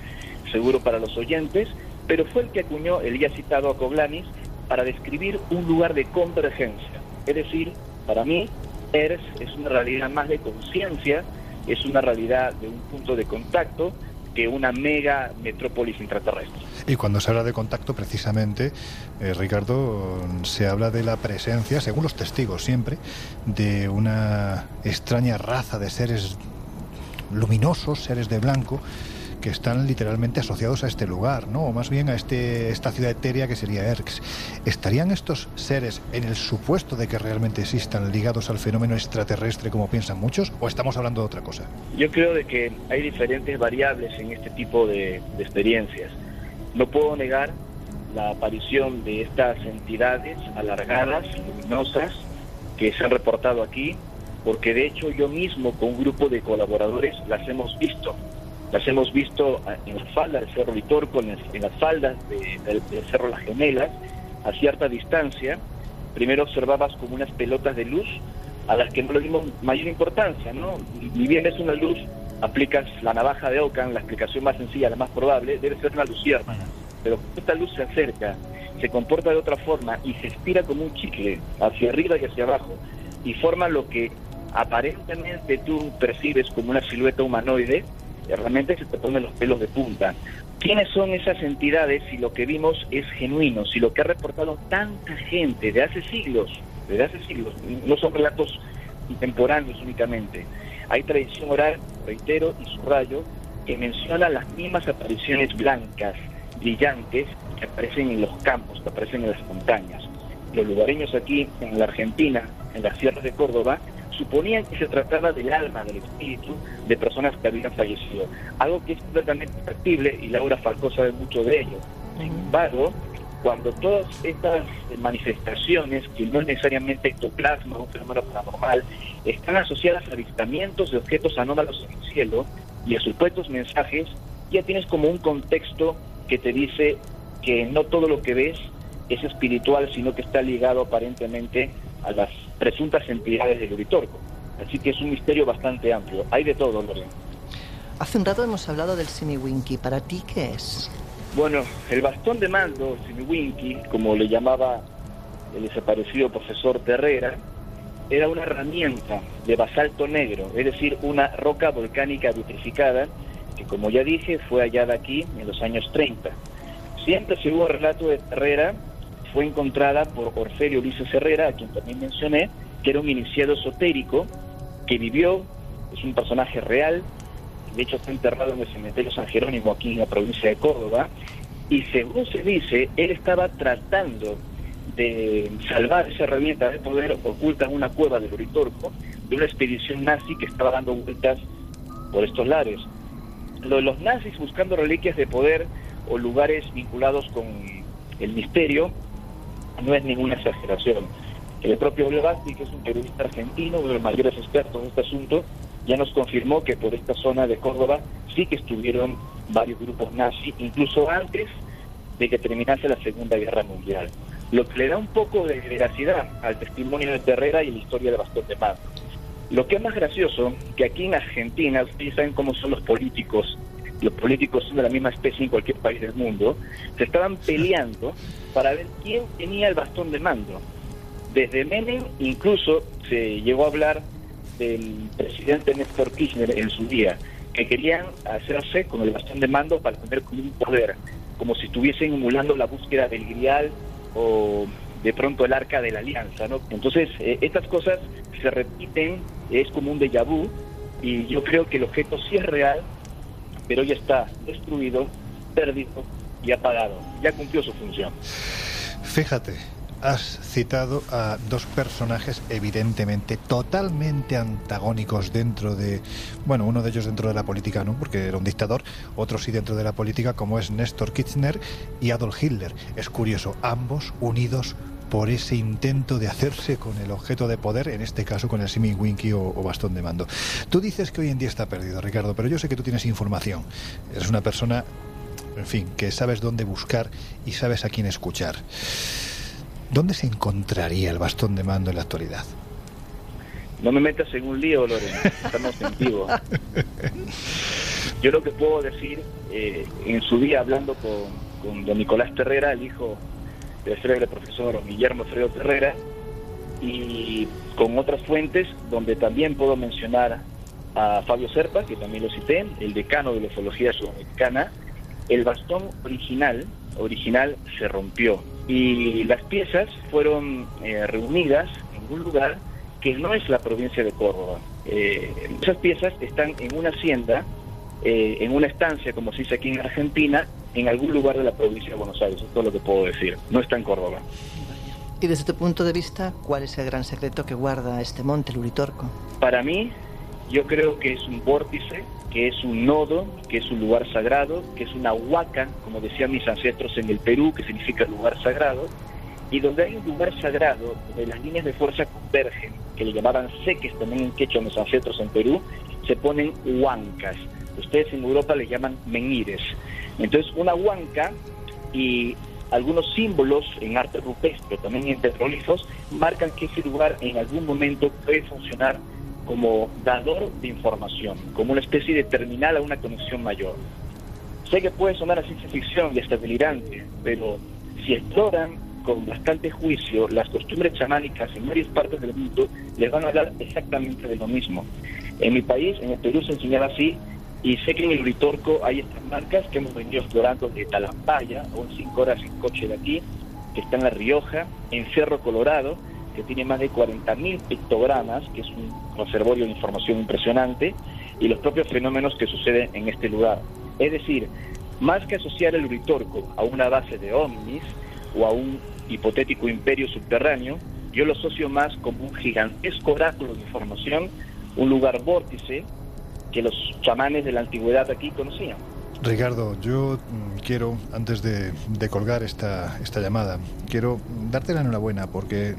seguro para los oyentes, pero fue el que acuñó el ya citado a Coglanis para describir un lugar de convergencia. Es decir, para mí, ERS es una realidad más de conciencia, es una realidad de un punto de contacto que una mega metrópolis intraterrestre. Y cuando se habla de contacto, precisamente, eh, Ricardo, se habla de la presencia, según los testigos siempre, de una extraña raza de seres luminosos, seres de blanco, que están literalmente asociados a este lugar, ¿no? O más bien a este, esta ciudad etérea que sería Erx. ¿Estarían estos seres, en el supuesto de que realmente existan, ligados al fenómeno extraterrestre como piensan muchos, o estamos hablando de otra cosa? Yo creo de que hay diferentes variables en este tipo de, de experiencias. No puedo negar la aparición de estas entidades alargadas, luminosas, que se han reportado aquí, porque de hecho yo mismo con un grupo de colaboradores las hemos visto las hemos visto en las faldas del Cerro Litorco, en, las faldas del Cerro Las Gemelas, a cierta distancia. Primero observabas como unas pelotas de luz a las que no le dimos mayor importancia, ¿no? Ni bien es una luz, aplicas la navaja de Ocan, la explicación más sencilla, la más probable, debe ser una lucierna. Pero esta luz se acerca, se comporta de otra forma y se estira como un chicle hacia arriba y hacia abajo y forma lo que aparentemente tú percibes como una silueta humanoide, realmente se te ponen los pelos de punta. ¿Quiénes son esas entidades si lo que vimos es genuino, si lo que ha reportado tanta gente de hace siglos, de hace siglos, no son relatos contemporáneos únicamente? Hay tradición oral, reitero y subrayo, que menciona las mismas apariciones blancas, brillantes, que aparecen en los campos, que aparecen en las montañas. Los lugareños aquí en la Argentina, en las sierras de Córdoba, suponían que se trataba del alma, del espíritu de personas que habían fallecido. Algo que es completamente factible y Laura Falcó sabe mucho de ello. Sin embargo, cuando todas estas manifestaciones, que no es necesariamente ectoplasma, un fenómeno paranormal, están asociadas a avistamientos de objetos anómalos en el cielo y a supuestos mensajes, ya tienes como un contexto que te dice que no todo lo que ves es espiritual, sino que está ligado aparentemente a las presuntas entidades del Uritorco. Así que es un misterio bastante amplio. Hay de todo, Lorena. Hace un rato hemos hablado del Simiwinki. ¿Para ti qué es? Bueno, el bastón de mando, Simiwinki, como le llamaba el desaparecido profesor Terrera, era una herramienta de basalto negro, es decir, una roca volcánica vitrificada que, como ya dije, fue hallada aquí en los años 30. Siempre, según el relato de Terrera, fue encontrada por Orfelio Ulises Herrera, a quien también mencioné, que era un iniciado esotérico que vivió, es un personaje real, de hecho está enterrado en el cementerio San Jerónimo aquí en la provincia de Córdoba, y según se dice, él estaba tratando de salvar esa herramienta de poder oculta en una cueva del Uritorco de una expedición nazi que estaba dando vueltas por estos lares. Lo los nazis buscando reliquias de poder o lugares vinculados con el misterio no es ninguna exageración. El propio Blevasti, que es un periodista argentino, uno de los mayores expertos en este asunto, ya nos confirmó que por esta zona de Córdoba sí que estuvieron varios grupos nazis, incluso antes de que terminase la Segunda Guerra Mundial. Lo que le da un poco de veracidad al testimonio de Terrera y la historia de Bastón de Mando. Lo que es más gracioso, que aquí en Argentina, ustedes saben cómo son los políticos los políticos son de la misma especie en cualquier país del mundo, se estaban peleando para ver quién tenía el bastón de mando. Desde Menem incluso se llegó a hablar del presidente Néstor Kirchner en su día, que querían hacerse con el bastón de mando para tener como un poder, como si estuviesen emulando la búsqueda del grial o de pronto el arca de la alianza, ¿no? Entonces, eh, estas cosas se repiten, es como un déjà vu, y yo creo que el objeto sí es real, pero ya está destruido, perdido y apagado. Ya cumplió su función. Fíjate, has citado a dos personajes evidentemente totalmente antagónicos dentro de, bueno, uno de ellos dentro de la política, ¿no? Porque era un dictador, otro sí dentro de la política, como es Néstor Kirchner y Adolf Hitler. Es curioso, ambos unidos por ese intento de hacerse con el objeto de poder, en este caso con el simi winky o, o, bastón de mando. Tú dices que hoy en día está perdido, Ricardo, pero yo sé que tú tienes información. Eres una persona, en fin, que sabes dónde buscar y sabes a quién escuchar. ¿Dónde se encontraría el bastón de mando en la actualidad? No me metas en un lío, Loren. Estamos en vivo. Yo lo que puedo decir, eh, en su día hablando con, con don Nicolás Terrera, el hijo del célebre profesor Guillermo Fredo Terrera, y con otras fuentes donde también puedo mencionar a Fabio Serpa, que también lo cité, el decano de la ufología sudamericana, el bastón original, original se rompió y las piezas fueron eh, reunidas en un lugar que no es la provincia de Córdoba. Eh, esas piezas están en una hacienda, eh, en una estancia, como se dice aquí en Argentina, en algún lugar de la provincia de Buenos Aires. Eso es todo lo que puedo decir. No está en Córdoba. Y desde tu punto de vista, ¿cuál es el gran secreto que guarda este monte, el Uritorco? Para mí, yo creo que es un vórtice, que es un nodo, que es un lugar sagrado, que es una huaca, como decían mis ancestros en el Perú, que significa lugar sagrado, y donde hay un lugar sagrado, donde las líneas de fuerza convergen, que le llamaban seques también en quechua mis ancestros en Perú, se ponen huancas. Ustedes en Europa le llaman menires. Entonces, una huanca y algunos símbolos en arte rupestre, también en petrolíferos, marcan que ese lugar en algún momento puede funcionar como dador de información, como una especie de terminal a una conexión mayor. Sé que puede sonar a ciencia ficción y hasta delirante, pero si exploran con bastante juicio las costumbres chamánicas en varias partes del mundo, les van a hablar exactamente de lo mismo. En mi país, en el Perú, se enseñaba así, y sé que en el Uritorco hay estas marcas que hemos venido explorando de Talampaya, o en cinco horas en coche de aquí, que está en La Rioja, en Cerro Colorado, que tiene más de 40.000 pictogramas, que es un reservorio de información impresionante, y los propios fenómenos que suceden en este lugar. Es decir, más que asociar el Uritorco a una base de ovnis o a un hipotético imperio subterráneo, yo lo asocio más como un gigantesco oráculo de información, un lugar vórtice que los chamanes de la antigüedad aquí conocían. Ricardo, yo quiero, antes de, de colgar esta, esta llamada, quiero darte la enhorabuena porque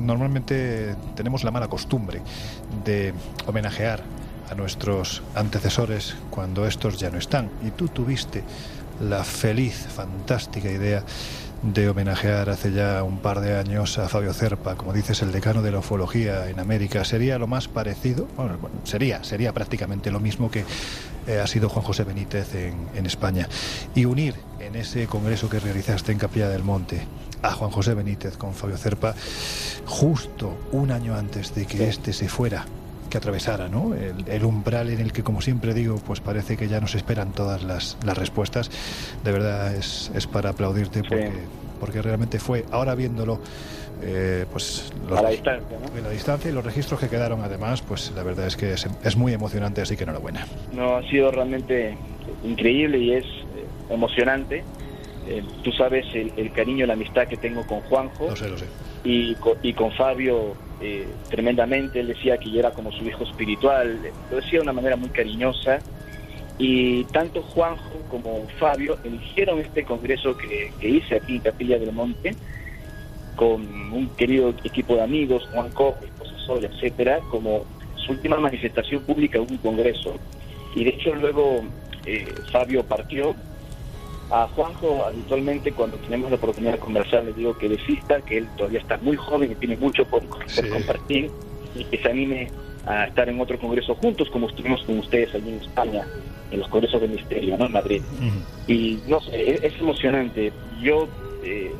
normalmente tenemos la mala costumbre de homenajear a nuestros antecesores cuando estos ya no están. Y tú tuviste la feliz, fantástica idea de homenajear hace ya un par de años a Fabio Cerpa, como dices, el decano de la ufología en América. ¿Sería lo más parecido? Bueno, sería, sería prácticamente lo mismo que eh, ha sido Juan José Benítez en, en España. Y unir en ese congreso que realizaste en Capilla del Monte a Juan José Benítez con Fabio Cerpa, justo un año antes de que éste se fuera que atravesara, ¿no? El, el, umbral en el que, como siempre digo, pues parece que ya nos esperan todas las, las respuestas. De verdad es, es para aplaudirte porque, sí. porque realmente fue, ahora viéndolo, eh, pues los, a la distancia, ¿no? En la distancia y los registros que quedaron además, pues la verdad es que es, es muy emocionante, así que enhorabuena. No, ha sido realmente increíble y es emocionante. Eh, tú sabes el, el, cariño, la amistad que tengo con Juanjo. Lo sé, lo sé. Y con, y con Fabio eh, tremendamente. Él decía que yo era como su hijo espiritual. Lo decía de una manera muy cariñosa. Y tanto Juanjo como Fabio eligieron este congreso que, que hice aquí en Capilla del Monte con un querido equipo de amigos, Juan el profesor, etcétera, como su última manifestación pública en un congreso. Y de hecho luego eh, Fabio partió a Juanjo, habitualmente cuando tenemos la oportunidad de conversar, le digo que desista, que él todavía está muy joven y tiene mucho por, por sí. compartir y que se anime a estar en otro congreso juntos, como estuvimos con ustedes allí en España, en los congresos de misterio, ¿no? En Madrid. Y no sé, es, es emocionante. Yo eh,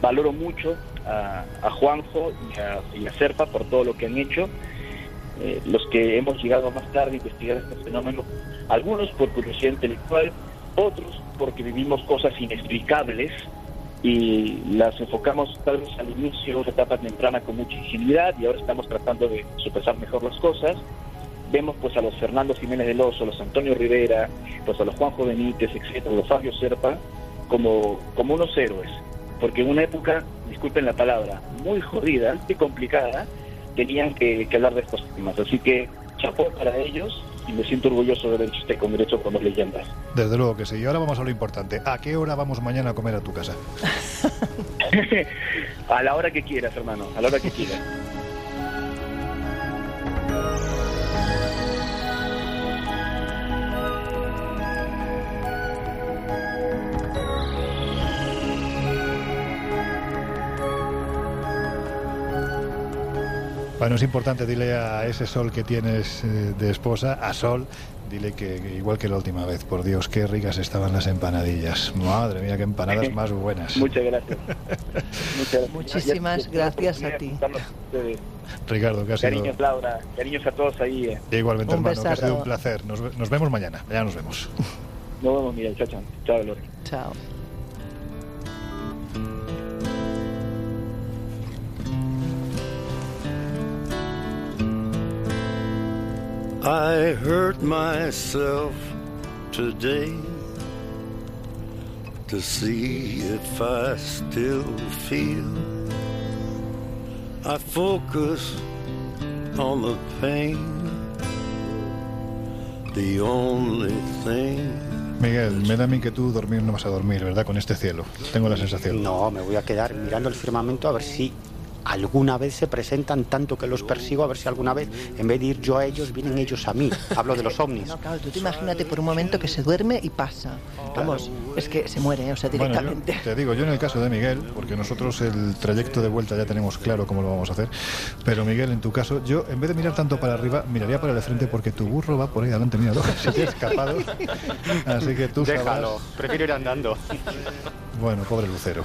valoro mucho a, a Juanjo y a, y a Serpa por todo lo que han hecho. Eh, los que hemos llegado más tarde a investigar este fenómeno, algunos por curiosidad intelectual, otros porque vivimos cosas inexplicables y las enfocamos tal vez al inicio, una etapa temprana con mucha ingenuidad y ahora estamos tratando de sopesar mejor las cosas. Vemos pues a los Fernando Jiménez del Oso, a los Antonio Rivera, pues a los Juanjo Benítez, etcétera, los Fabio Serpa, como, como unos héroes. Porque en una época, disculpen la palabra, muy jodida y complicada, tenían que, que hablar de estos temas. Así que chapó para ellos y me siento orgulloso de haber hecho este congreso con las leyendas. Desde luego que sí. Y ahora vamos a lo importante. ¿A qué hora vamos mañana a comer a tu casa? a la hora que quieras, hermano, a la hora que quieras. Bueno, es importante, dile a ese sol que tienes eh, de esposa, a Sol, dile que, que igual que la última vez, por Dios, qué ricas estaban las empanadillas. Madre mía, qué empanadas más buenas. Muchas gracias. Muchas gracias. Muchísimas gracias a ti. Ricardo, que ha sido... Cariños, Laura. Cariños a todos ahí. eh. Igualmente, Un hermano, que ha sido un placer. Nos, ve- nos vemos mañana. Ya nos vemos. Nos vemos, Miguel. Chao, chao. Chao, Lore. Chao. I hurt myself today to see if I still feel. I focus on the pain, the only thing. Miguel, me da a mí que tú dormir no vas a dormir, ¿verdad? Con este cielo. Tengo la sensación. No, me voy a quedar mirando el firmamento a ver si alguna vez se presentan tanto que los persigo, a ver si alguna vez, en vez de ir yo a ellos, vienen ellos a mí. Hablo de los ovnis. No, claro, tú te imagínate por un momento que se duerme y pasa. Vamos, es que se muere, o sea, Bueno, directamente. yo te digo, yo en el caso de Miguel, porque nosotros el trayecto de vuelta ya tenemos claro cómo lo vamos a hacer, pero Miguel, en tu caso, yo en vez de mirar tanto para arriba, miraría para el frente porque tu burro va por ahí adelante, míralo, se te ha escapado. Así que tú Déjalo, sabrás. prefiero ir andando. Bueno, pobre Lucero.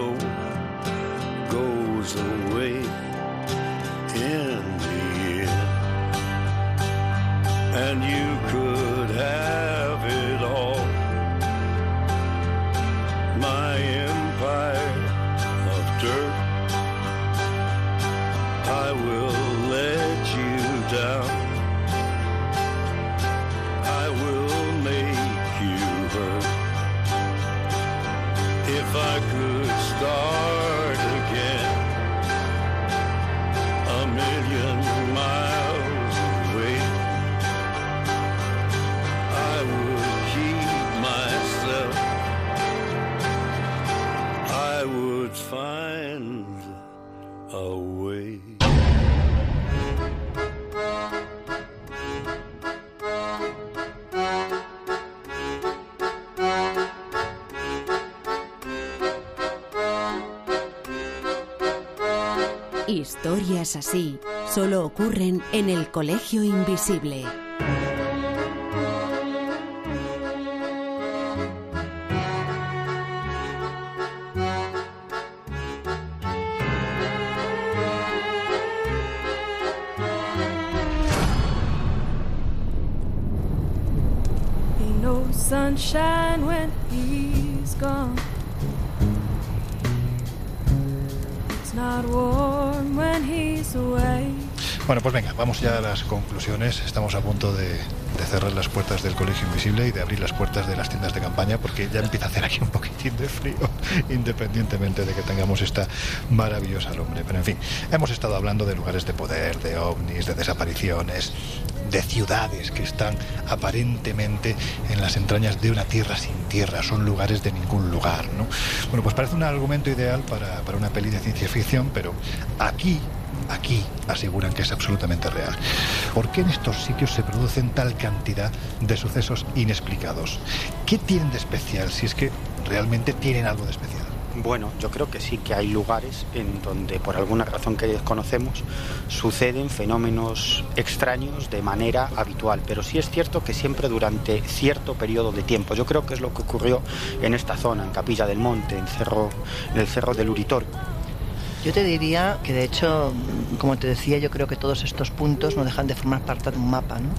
And you could así solo ocurren en el Colegio Invisible. Sunshine when he's gone. It's not warm. Bueno, pues venga, vamos ya a las conclusiones. Estamos a punto de, cerrar las puertas del Colegio Invisible y de abrir las puertas de las tiendas de campaña porque ya empieza a hacer aquí un poquitín de frío, independientemente de que tengamos esta maravillosa lumbre. Pero en fin, hemos estado hablando de lugares de poder, de ovnis, de desapariciones, de ciudades que están aparentemente en las entrañas de una tierra sin tierra, son lugares de ningún lugar, ¿no? Bueno, pues parece un argumento ideal para, para una peli de ciencia ficción, pero aquí aquí aseguran que es absolutamente real. ¿Por qué en estos sitios se producen tal cantidad de sucesos inexplicados? ¿Qué tienen de especial si es que realmente tienen algo de especial? Bueno, yo creo que sí que hay lugares en donde por alguna razón que desconocemos suceden fenómenos extraños de manera habitual, pero sí es cierto que siempre durante cierto periodo de tiempo. Yo creo que es lo que ocurrió en esta zona, en Capilla del Monte, en, cerro, en el cerro del Uritorco. Yo te diría que de hecho, como te decía, yo creo que todos estos puntos no dejan de formar parte de un mapa, ¿no?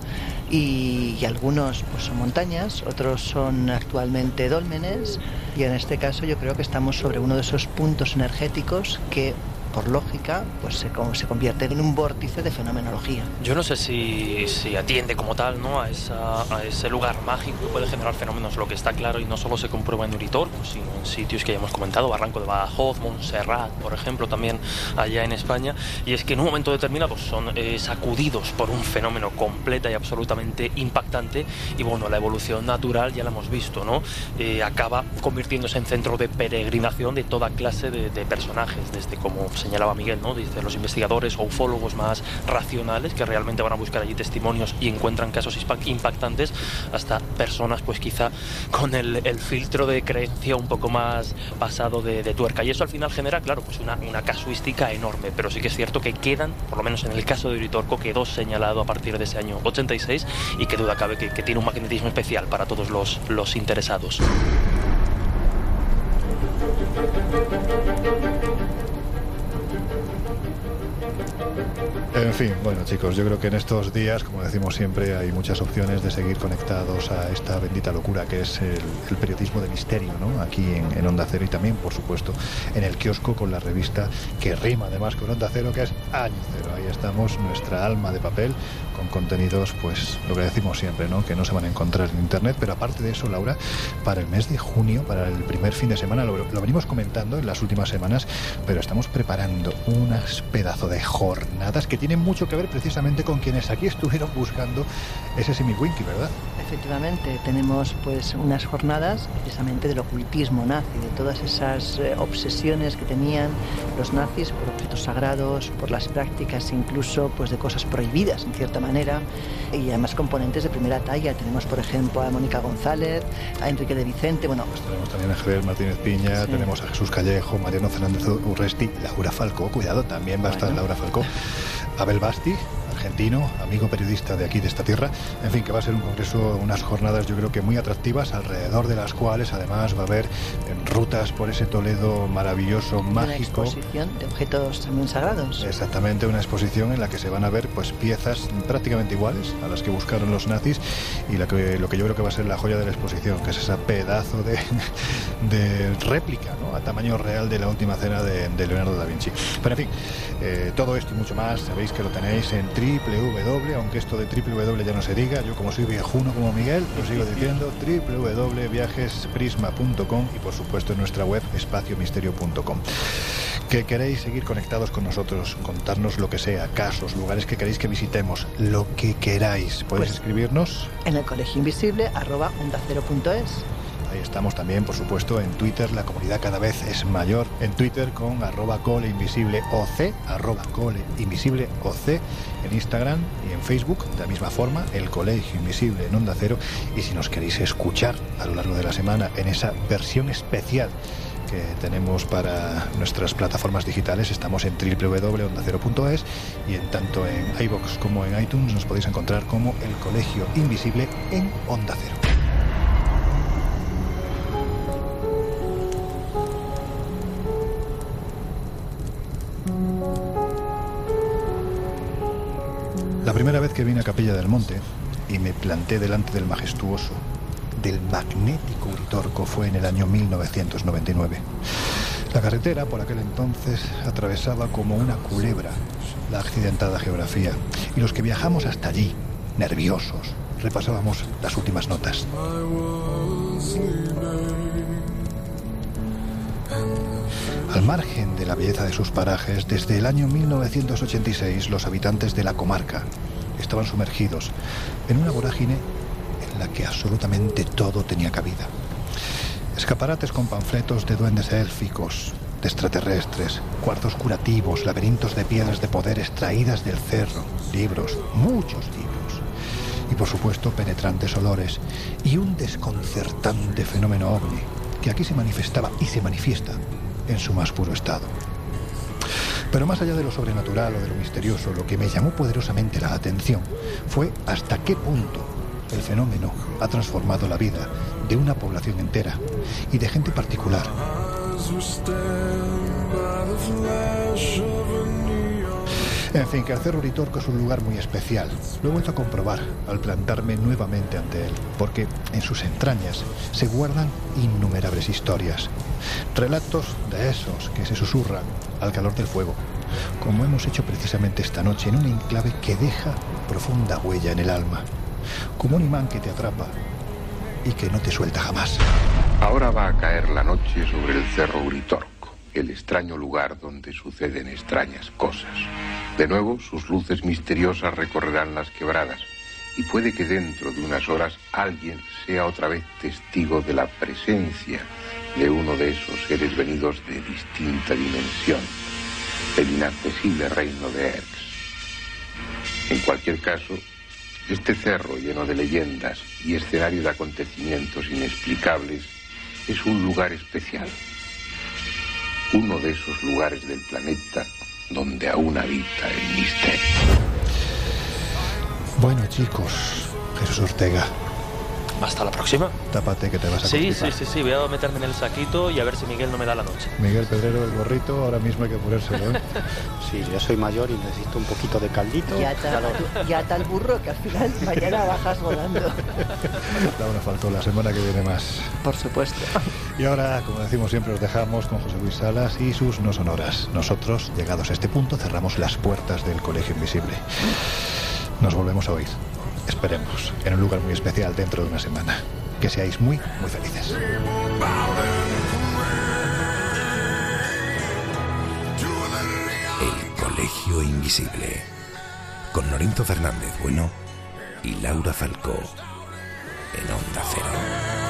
Y, algunos pues, son montañas, otros son actualmente dólmenes, y en este caso yo creo que estamos sobre uno de esos puntos energéticos que por lógica, pues se, se convierte en un vórtice de fenomenología. Yo no sé si, atiende como tal ¿no? a, esa, ese lugar mágico que puede generar fenómenos, lo que está claro y no solo se comprueba en Uritorco, sino en sitios que ya hemos comentado, Barranco de Badajoz, Montserrat, por ejemplo, también allá en España, y es que en un momento determinado son eh, sacudidos por un fenómeno completa y absolutamente impactante, y bueno, la evolución natural ya la hemos visto, ¿no? Eh, acaba convirtiéndose en centro de peregrinación de toda clase de, de personajes, desde como señalaba Miguel, ¿no? Dice los investigadores o ufólogos más racionales que realmente van a buscar allí testimonios y encuentran casos impactantes, hasta personas, pues quizá con el, filtro de creencia un poco más pasado de, de, tuerca. Y eso al final genera, claro, pues una, una, casuística enorme, pero sí que es cierto que quedan, por lo menos en el caso de Uritorco, quedó señalado a partir de ese año 86 y que duda cabe que, que tiene un magnetismo especial para todos los, los interesados. En fin, bueno chicos, yo creo que en estos días, como decimos siempre, hay muchas opciones de seguir conectados a esta bendita locura que es el, periodismo de misterio, ¿no? Aquí en, en, Onda Cero y también, por supuesto, en el kiosco con la revista que rima además con Onda Cero, que es Año Cero. Ahí estamos, nuestra alma de papel, con contenidos, pues lo que decimos siempre, ¿no? Que no se van a encontrar en Internet, pero aparte de eso, Laura, para el mes de junio, para el primer fin de semana, lo, venimos comentando en las últimas semanas, pero estamos preparando unas pedazo de jornadas que tienen mucho que ver precisamente con quienes aquí estuvieron buscando ese semi-winky, ¿verdad? Efectivamente, tenemos pues unas jornadas precisamente del ocultismo nazi, de todas esas eh, obsesiones que tenían los nazis por objetos sagrados, por las prácticas incluso pues de cosas prohibidas en cierta manera y además componentes de primera talla. Tenemos por ejemplo a Mónica González, a Enrique de Vicente, bueno, pues tenemos también a Javier Martínez Piña, sí. tenemos a Jesús Callejo, Mariano Fernández Urresti, Laura Falcó, cuidado, también va a estar bueno. Laura Falcó. Abel Basti, argentino, amigo periodista de aquí, de esta tierra. En fin, que va a ser un congreso, unas jornadas yo creo que muy atractivas, alrededor de las cuales además va a haber en rutas por ese Toledo maravilloso, una mágico. exposición de objetos también sagrados. Exactamente, una exposición en la que se van a ver pues piezas prácticamente iguales a las que buscaron los nazis y la que, lo que yo creo que va a ser la joya de la exposición, que es ese pedazo de, de réplica ¿no? a tamaño real de la última cena de, de Leonardo da Vinci. Pero en fin, eh, todo esto y mucho más sabéis que lo tenéis en www, aunque esto de www ya no se diga, yo como soy viejuno como Miguel, lo sigo diciendo, www.viajesprisma.com y por supuesto en nuestra web espaciomisterio.com. Que queréis seguir conectados con nosotros, contarnos lo que sea, casos, lugares que queréis que visitemos, lo que queráis. Podéis pues, escribirnos en el colegio invisible arroba onda cero punto es. Ahí estamos también, por supuesto, en Twitter. La comunidad cada vez es mayor. En Twitter con arroba cole invisible OC, arroba cole invisible OC. En Instagram y en Facebook, de la misma forma, el Colegio Invisible en Onda Cero. Y si nos queréis escuchar a lo largo de la semana en esa versión especial que tenemos para nuestras plataformas digitales. Estamos en www.ondacero.es y en tanto en iBox como en iTunes nos podéis encontrar como El Colegio Invisible en Onda Cero. La primera vez que vine a Capilla del Monte y me planté delante del majestuoso, del magnético Uritorco fue en el año 1999. La carretera por aquel entonces atravesaba como una culebra la accidentada geografía y los que viajamos hasta allí, nerviosos, repasábamos las últimas notas. Al margen de la belleza de sus parajes, desde el año 1986 los habitantes de la comarca estaban sumergidos en una vorágine en la que absolutamente todo tenía cabida. Escaparates con panfletos de duendes élficos, de extraterrestres, cuartos curativos, laberintos de piedras de poder extraídas del cerro, libros, muchos libros, y por supuesto penetrantes olores y un desconcertante fenómeno ovni que aquí se manifestaba y se manifiesta en su más puro estado. Pero más allá de lo sobrenatural o de lo misterioso, lo que me llamó poderosamente la atención fue hasta qué punto el fenómeno ha transformado la vida de una población entera y de gente particular. En fin, que el Cerro Uritorco es un lugar muy especial. Lo he vuelto a comprobar al plantarme nuevamente ante él, porque en sus entrañas se guardan innumerables historias. Relatos de esos que se susurran al calor del fuego, como hemos hecho precisamente esta noche en un enclave que deja profunda huella en el alma, como un imán que te atrapa y que no te suelta jamás. Ahora va a caer la noche sobre el Cerro Uritorco, el extraño lugar donde suceden extrañas cosas. De nuevo, sus luces misteriosas recorrerán las quebradas y puede que dentro de unas horas alguien sea otra vez testigo de la presencia de uno de esos seres venidos de distinta dimensión, del inaccesible reino de Erx. En cualquier caso, este cerro lleno de leyendas y escenario de acontecimientos inexplicables es un lugar especial. Uno de esos lugares del planeta donde aún habita el misterio. Bueno, chicos, Jesús Ortega, Hasta la próxima. tápate que te vas a Sí, constipar. sí, sí, sí, voy a meterme en el saquito y a ver si Miguel no me da la noche. Miguel Pedrero, el gorrito, ahora mismo hay que ponérselo, ¿eh? Sí, yo soy mayor y necesito un poquito de caldito. Ya tal, ya tal burro que al final mañana bajas volando. Laura faltó la semana que viene más. Por supuesto. Y ahora, como decimos siempre, os dejamos con José Luis Salas y sus no sonoras. Nosotros, llegados a este punto, cerramos las puertas del Colegio Invisible. Nos volvemos a oír. Esperemos, en un lugar muy especial dentro de una semana. Que seáis muy, muy felices. El Colegio Invisible. Con Lorenzo Fernández Bueno y Laura Falcó. En Onda Cero.